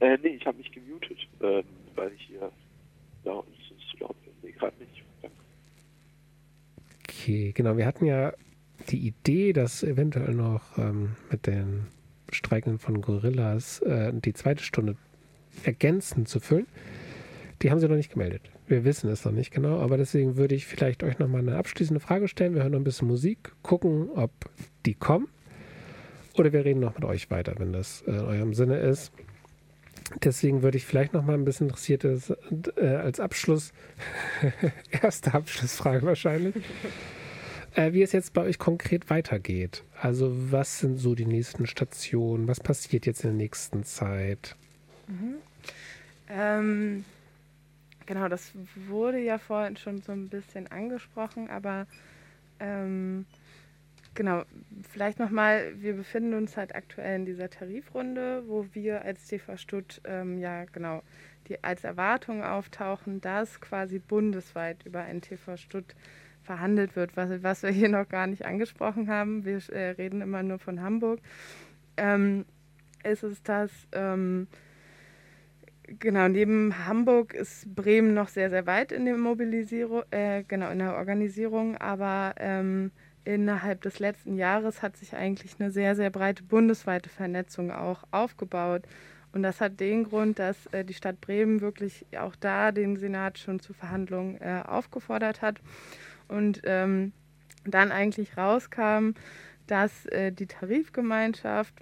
Äh, nee, ich habe mich gemutet, äh, weil ich hier ja, zu laut bin. Nee, gerade nicht. Danke. Okay, genau. Wir hatten ja die Idee, dass eventuell noch ähm, mit den Streikenden von Gorillas äh, die zweite Stunde ergänzend zu füllen. Die haben sie noch nicht gemeldet. Wir wissen es noch nicht genau, aber deswegen würde ich vielleicht euch noch mal eine abschließende Frage stellen. Wir hören noch ein bisschen Musik, gucken, ob die kommen. Oder wir reden noch mit euch weiter, wenn das in eurem Sinne ist. Deswegen würde ich vielleicht noch mal ein bisschen interessiert äh, als Abschluss, erste Abschlussfrage wahrscheinlich, äh, wie es jetzt bei euch konkret weitergeht. Also was sind so die nächsten Stationen? Was passiert jetzt in der nächsten Zeit? Mhm. Ähm, genau, das wurde ja vorhin schon so ein bisschen angesprochen, aber ähm, genau, vielleicht nochmal, wir befinden uns halt aktuell in dieser Tarifrunde, wo wir als TV Stutt ähm, ja genau die als Erwartung auftauchen, dass quasi bundesweit über ein TV Stutt verhandelt wird, was, was wir hier noch gar nicht angesprochen haben. Wir äh, reden immer nur von Hamburg. Ähm, ist es das, ähm, genau, neben Hamburg ist Bremen noch sehr, sehr weit in der Mobilisierung, äh, genau, in der Organisierung, aber ähm, innerhalb des letzten Jahres hat sich eigentlich eine sehr, sehr breite bundesweite Vernetzung auch aufgebaut. Und das hat den Grund, dass äh, die Stadt Bremen wirklich auch da den Senat schon zu Verhandlungen äh, aufgefordert hat und ähm, dann eigentlich rauskam, dass äh, die Tarifgemeinschaft,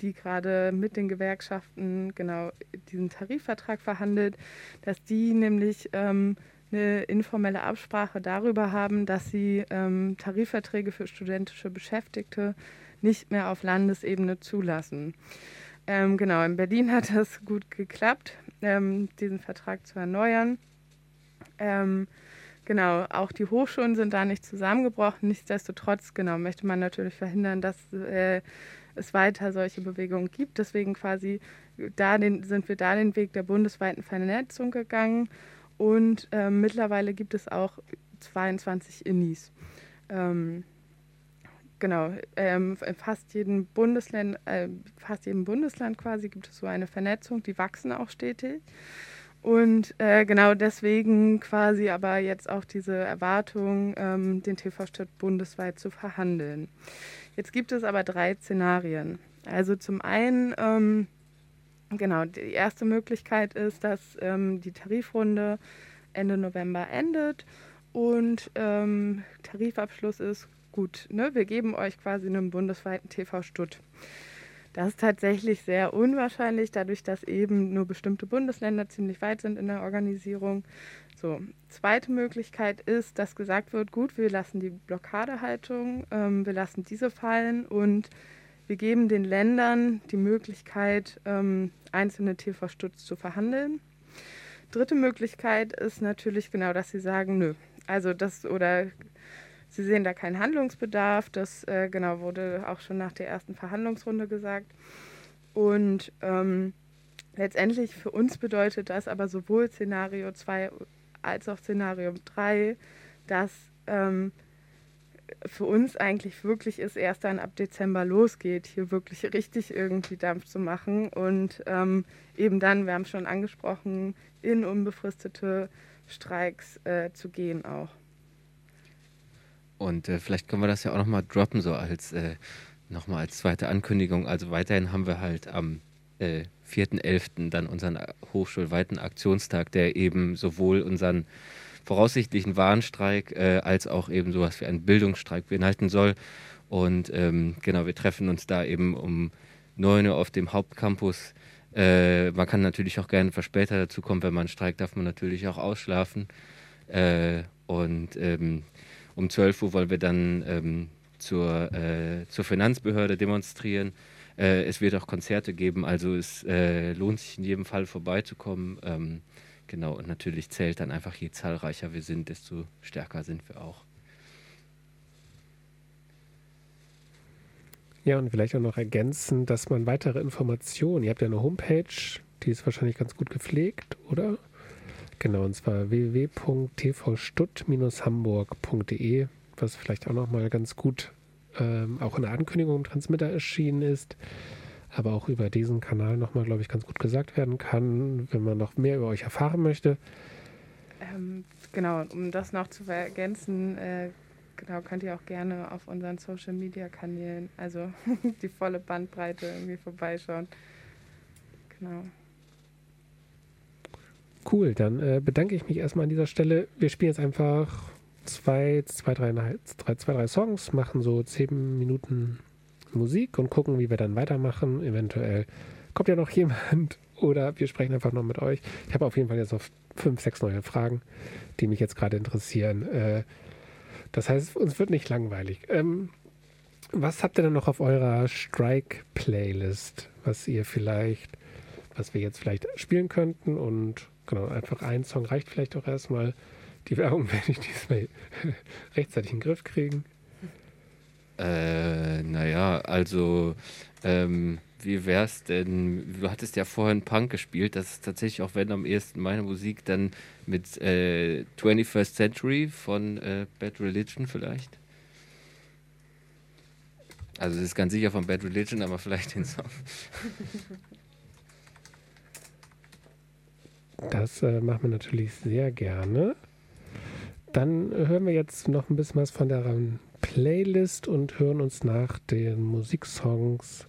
die gerade mit den Gewerkschaften genau diesen Tarifvertrag verhandelt, dass die nämlich ähm, eine informelle Absprache darüber haben, dass sie ähm, Tarifverträge für studentische Beschäftigte nicht mehr auf Landesebene zulassen. Ähm, genau, in Berlin hat das gut geklappt, ähm, diesen Vertrag zu erneuern. Genau, auch die Hochschulen sind da nicht zusammengebrochen. Nichtsdestotrotz, genau, möchte man natürlich verhindern, dass äh, es weiter solche Bewegungen gibt. Deswegen quasi da den, sind wir da den Weg der bundesweiten Vernetzung gegangen und äh, mittlerweile gibt es auch 22 Innis. Ähm, genau, ähm, in fast jedem, Bundesland, äh, fast jedem Bundesland quasi gibt es so eine Vernetzung, die wachsen auch stetig. Und äh, genau deswegen quasi aber jetzt auch diese Erwartung, ähm, den TV-Stadt bundesweit zu verhandeln. Jetzt gibt es aber drei Szenarien. Also zum einen, ähm, genau, die erste Möglichkeit ist, dass ähm, die Tarifrunde Ende November endet und ähm, Tarifabschluss ist gut. Ne? Wir geben euch quasi einen bundesweiten TV-Stutt. Das ist tatsächlich sehr unwahrscheinlich, dadurch, dass eben nur bestimmte Bundesländer ziemlich weit sind in der Organisation. So, zweite Möglichkeit ist, dass gesagt wird, gut, wir lassen die Blockadehaltung, ähm, wir lassen diese fallen und wir geben den Ländern die Möglichkeit, ähm, einzelne TV-Stutz zu verhandeln. Dritte Möglichkeit ist natürlich genau, dass sie sagen, nö, also das oder sie sehen da keinen Handlungsbedarf. Das äh, genau wurde auch schon nach der ersten Verhandlungsrunde gesagt. Und ähm, letztendlich für uns bedeutet das aber sowohl Szenario 2 als auch Szenario 3, dass ähm, für uns eigentlich wirklich ist erst dann ab Dezember losgeht, hier wirklich richtig irgendwie Dampf zu machen und ähm, eben dann, wir haben es schon angesprochen, in unbefristete Streiks äh, zu gehen auch. Und äh, vielleicht können wir das ja auch nochmal droppen, so als äh, nochmal als zweite Ankündigung. Also weiterhin haben wir halt am äh, 4.11. dann unseren hochschulweiten Aktionstag, der eben sowohl unseren voraussichtlichen Warnstreik äh, als auch eben sowas wie einen Bildungsstreik beinhalten soll. Und ähm, genau, wir treffen uns da eben um 9 Uhr auf dem Hauptcampus. Äh, man kann natürlich auch gerne verspäter dazu kommen, wenn man streikt, darf man natürlich auch ausschlafen. Äh, und ähm, um 12 Uhr wollen wir dann ähm, zur, äh, zur Finanzbehörde demonstrieren. Äh, es wird auch Konzerte geben, also es äh, lohnt sich in jedem Fall vorbeizukommen. Ähm, genau, und natürlich zählt dann einfach, je zahlreicher wir sind, desto stärker sind wir auch. Ja, und vielleicht auch noch ergänzen, dass man weitere Informationen, ihr habt ja eine Homepage, die ist wahrscheinlich ganz gut gepflegt, oder? Genau, und zwar www.tvstutt-hamburg.de, was vielleicht auch nochmal ganz gut ähm, auch in der Ankündigung im Transmitter erschienen ist, aber auch über diesen Kanal nochmal, glaube ich, ganz gut gesagt werden kann, wenn man noch mehr über euch erfahren möchte. Ähm, genau, um das noch zu ergänzen, äh, genau, könnt ihr auch gerne auf unseren Social Media Kanälen, also die volle Bandbreite irgendwie vorbeischauen. Genau. Cool, dann äh, bedanke ich mich erstmal an dieser Stelle. Wir spielen jetzt einfach zwei, zwei, drei, drei, zwei, drei Songs, machen so zehn Minuten Musik und gucken, wie wir dann weitermachen. Eventuell kommt ja noch jemand oder wir sprechen einfach noch mit euch. Ich habe auf jeden Fall jetzt noch fünf, sechs neue Fragen, die mich jetzt gerade interessieren. Äh, das heißt, uns wird nicht langweilig. Ähm, was habt ihr denn noch auf eurer Strike-Playlist, was ihr vielleicht, was wir jetzt vielleicht spielen könnten? Und genau, einfach ein Song reicht vielleicht auch erstmal. Die Werbung werde ich diesmal rechtzeitig in den Griff kriegen. Äh, naja, also ähm, wie wär's denn? Du hattest ja vorhin Punk gespielt. Das ist tatsächlich auch, wenn am ehesten meine Musik, dann mit äh, 21st Century von äh, Bad Religion vielleicht. Also, es ist ganz sicher von Bad Religion, aber vielleicht den Song. Das äh, machen wir natürlich sehr gerne. Dann hören wir jetzt noch ein bisschen was von der Playlist und hören uns nach den Musiksongs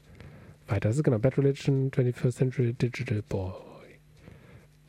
weiter. Das ist genau Bad Religion 21st Century Digital Ball.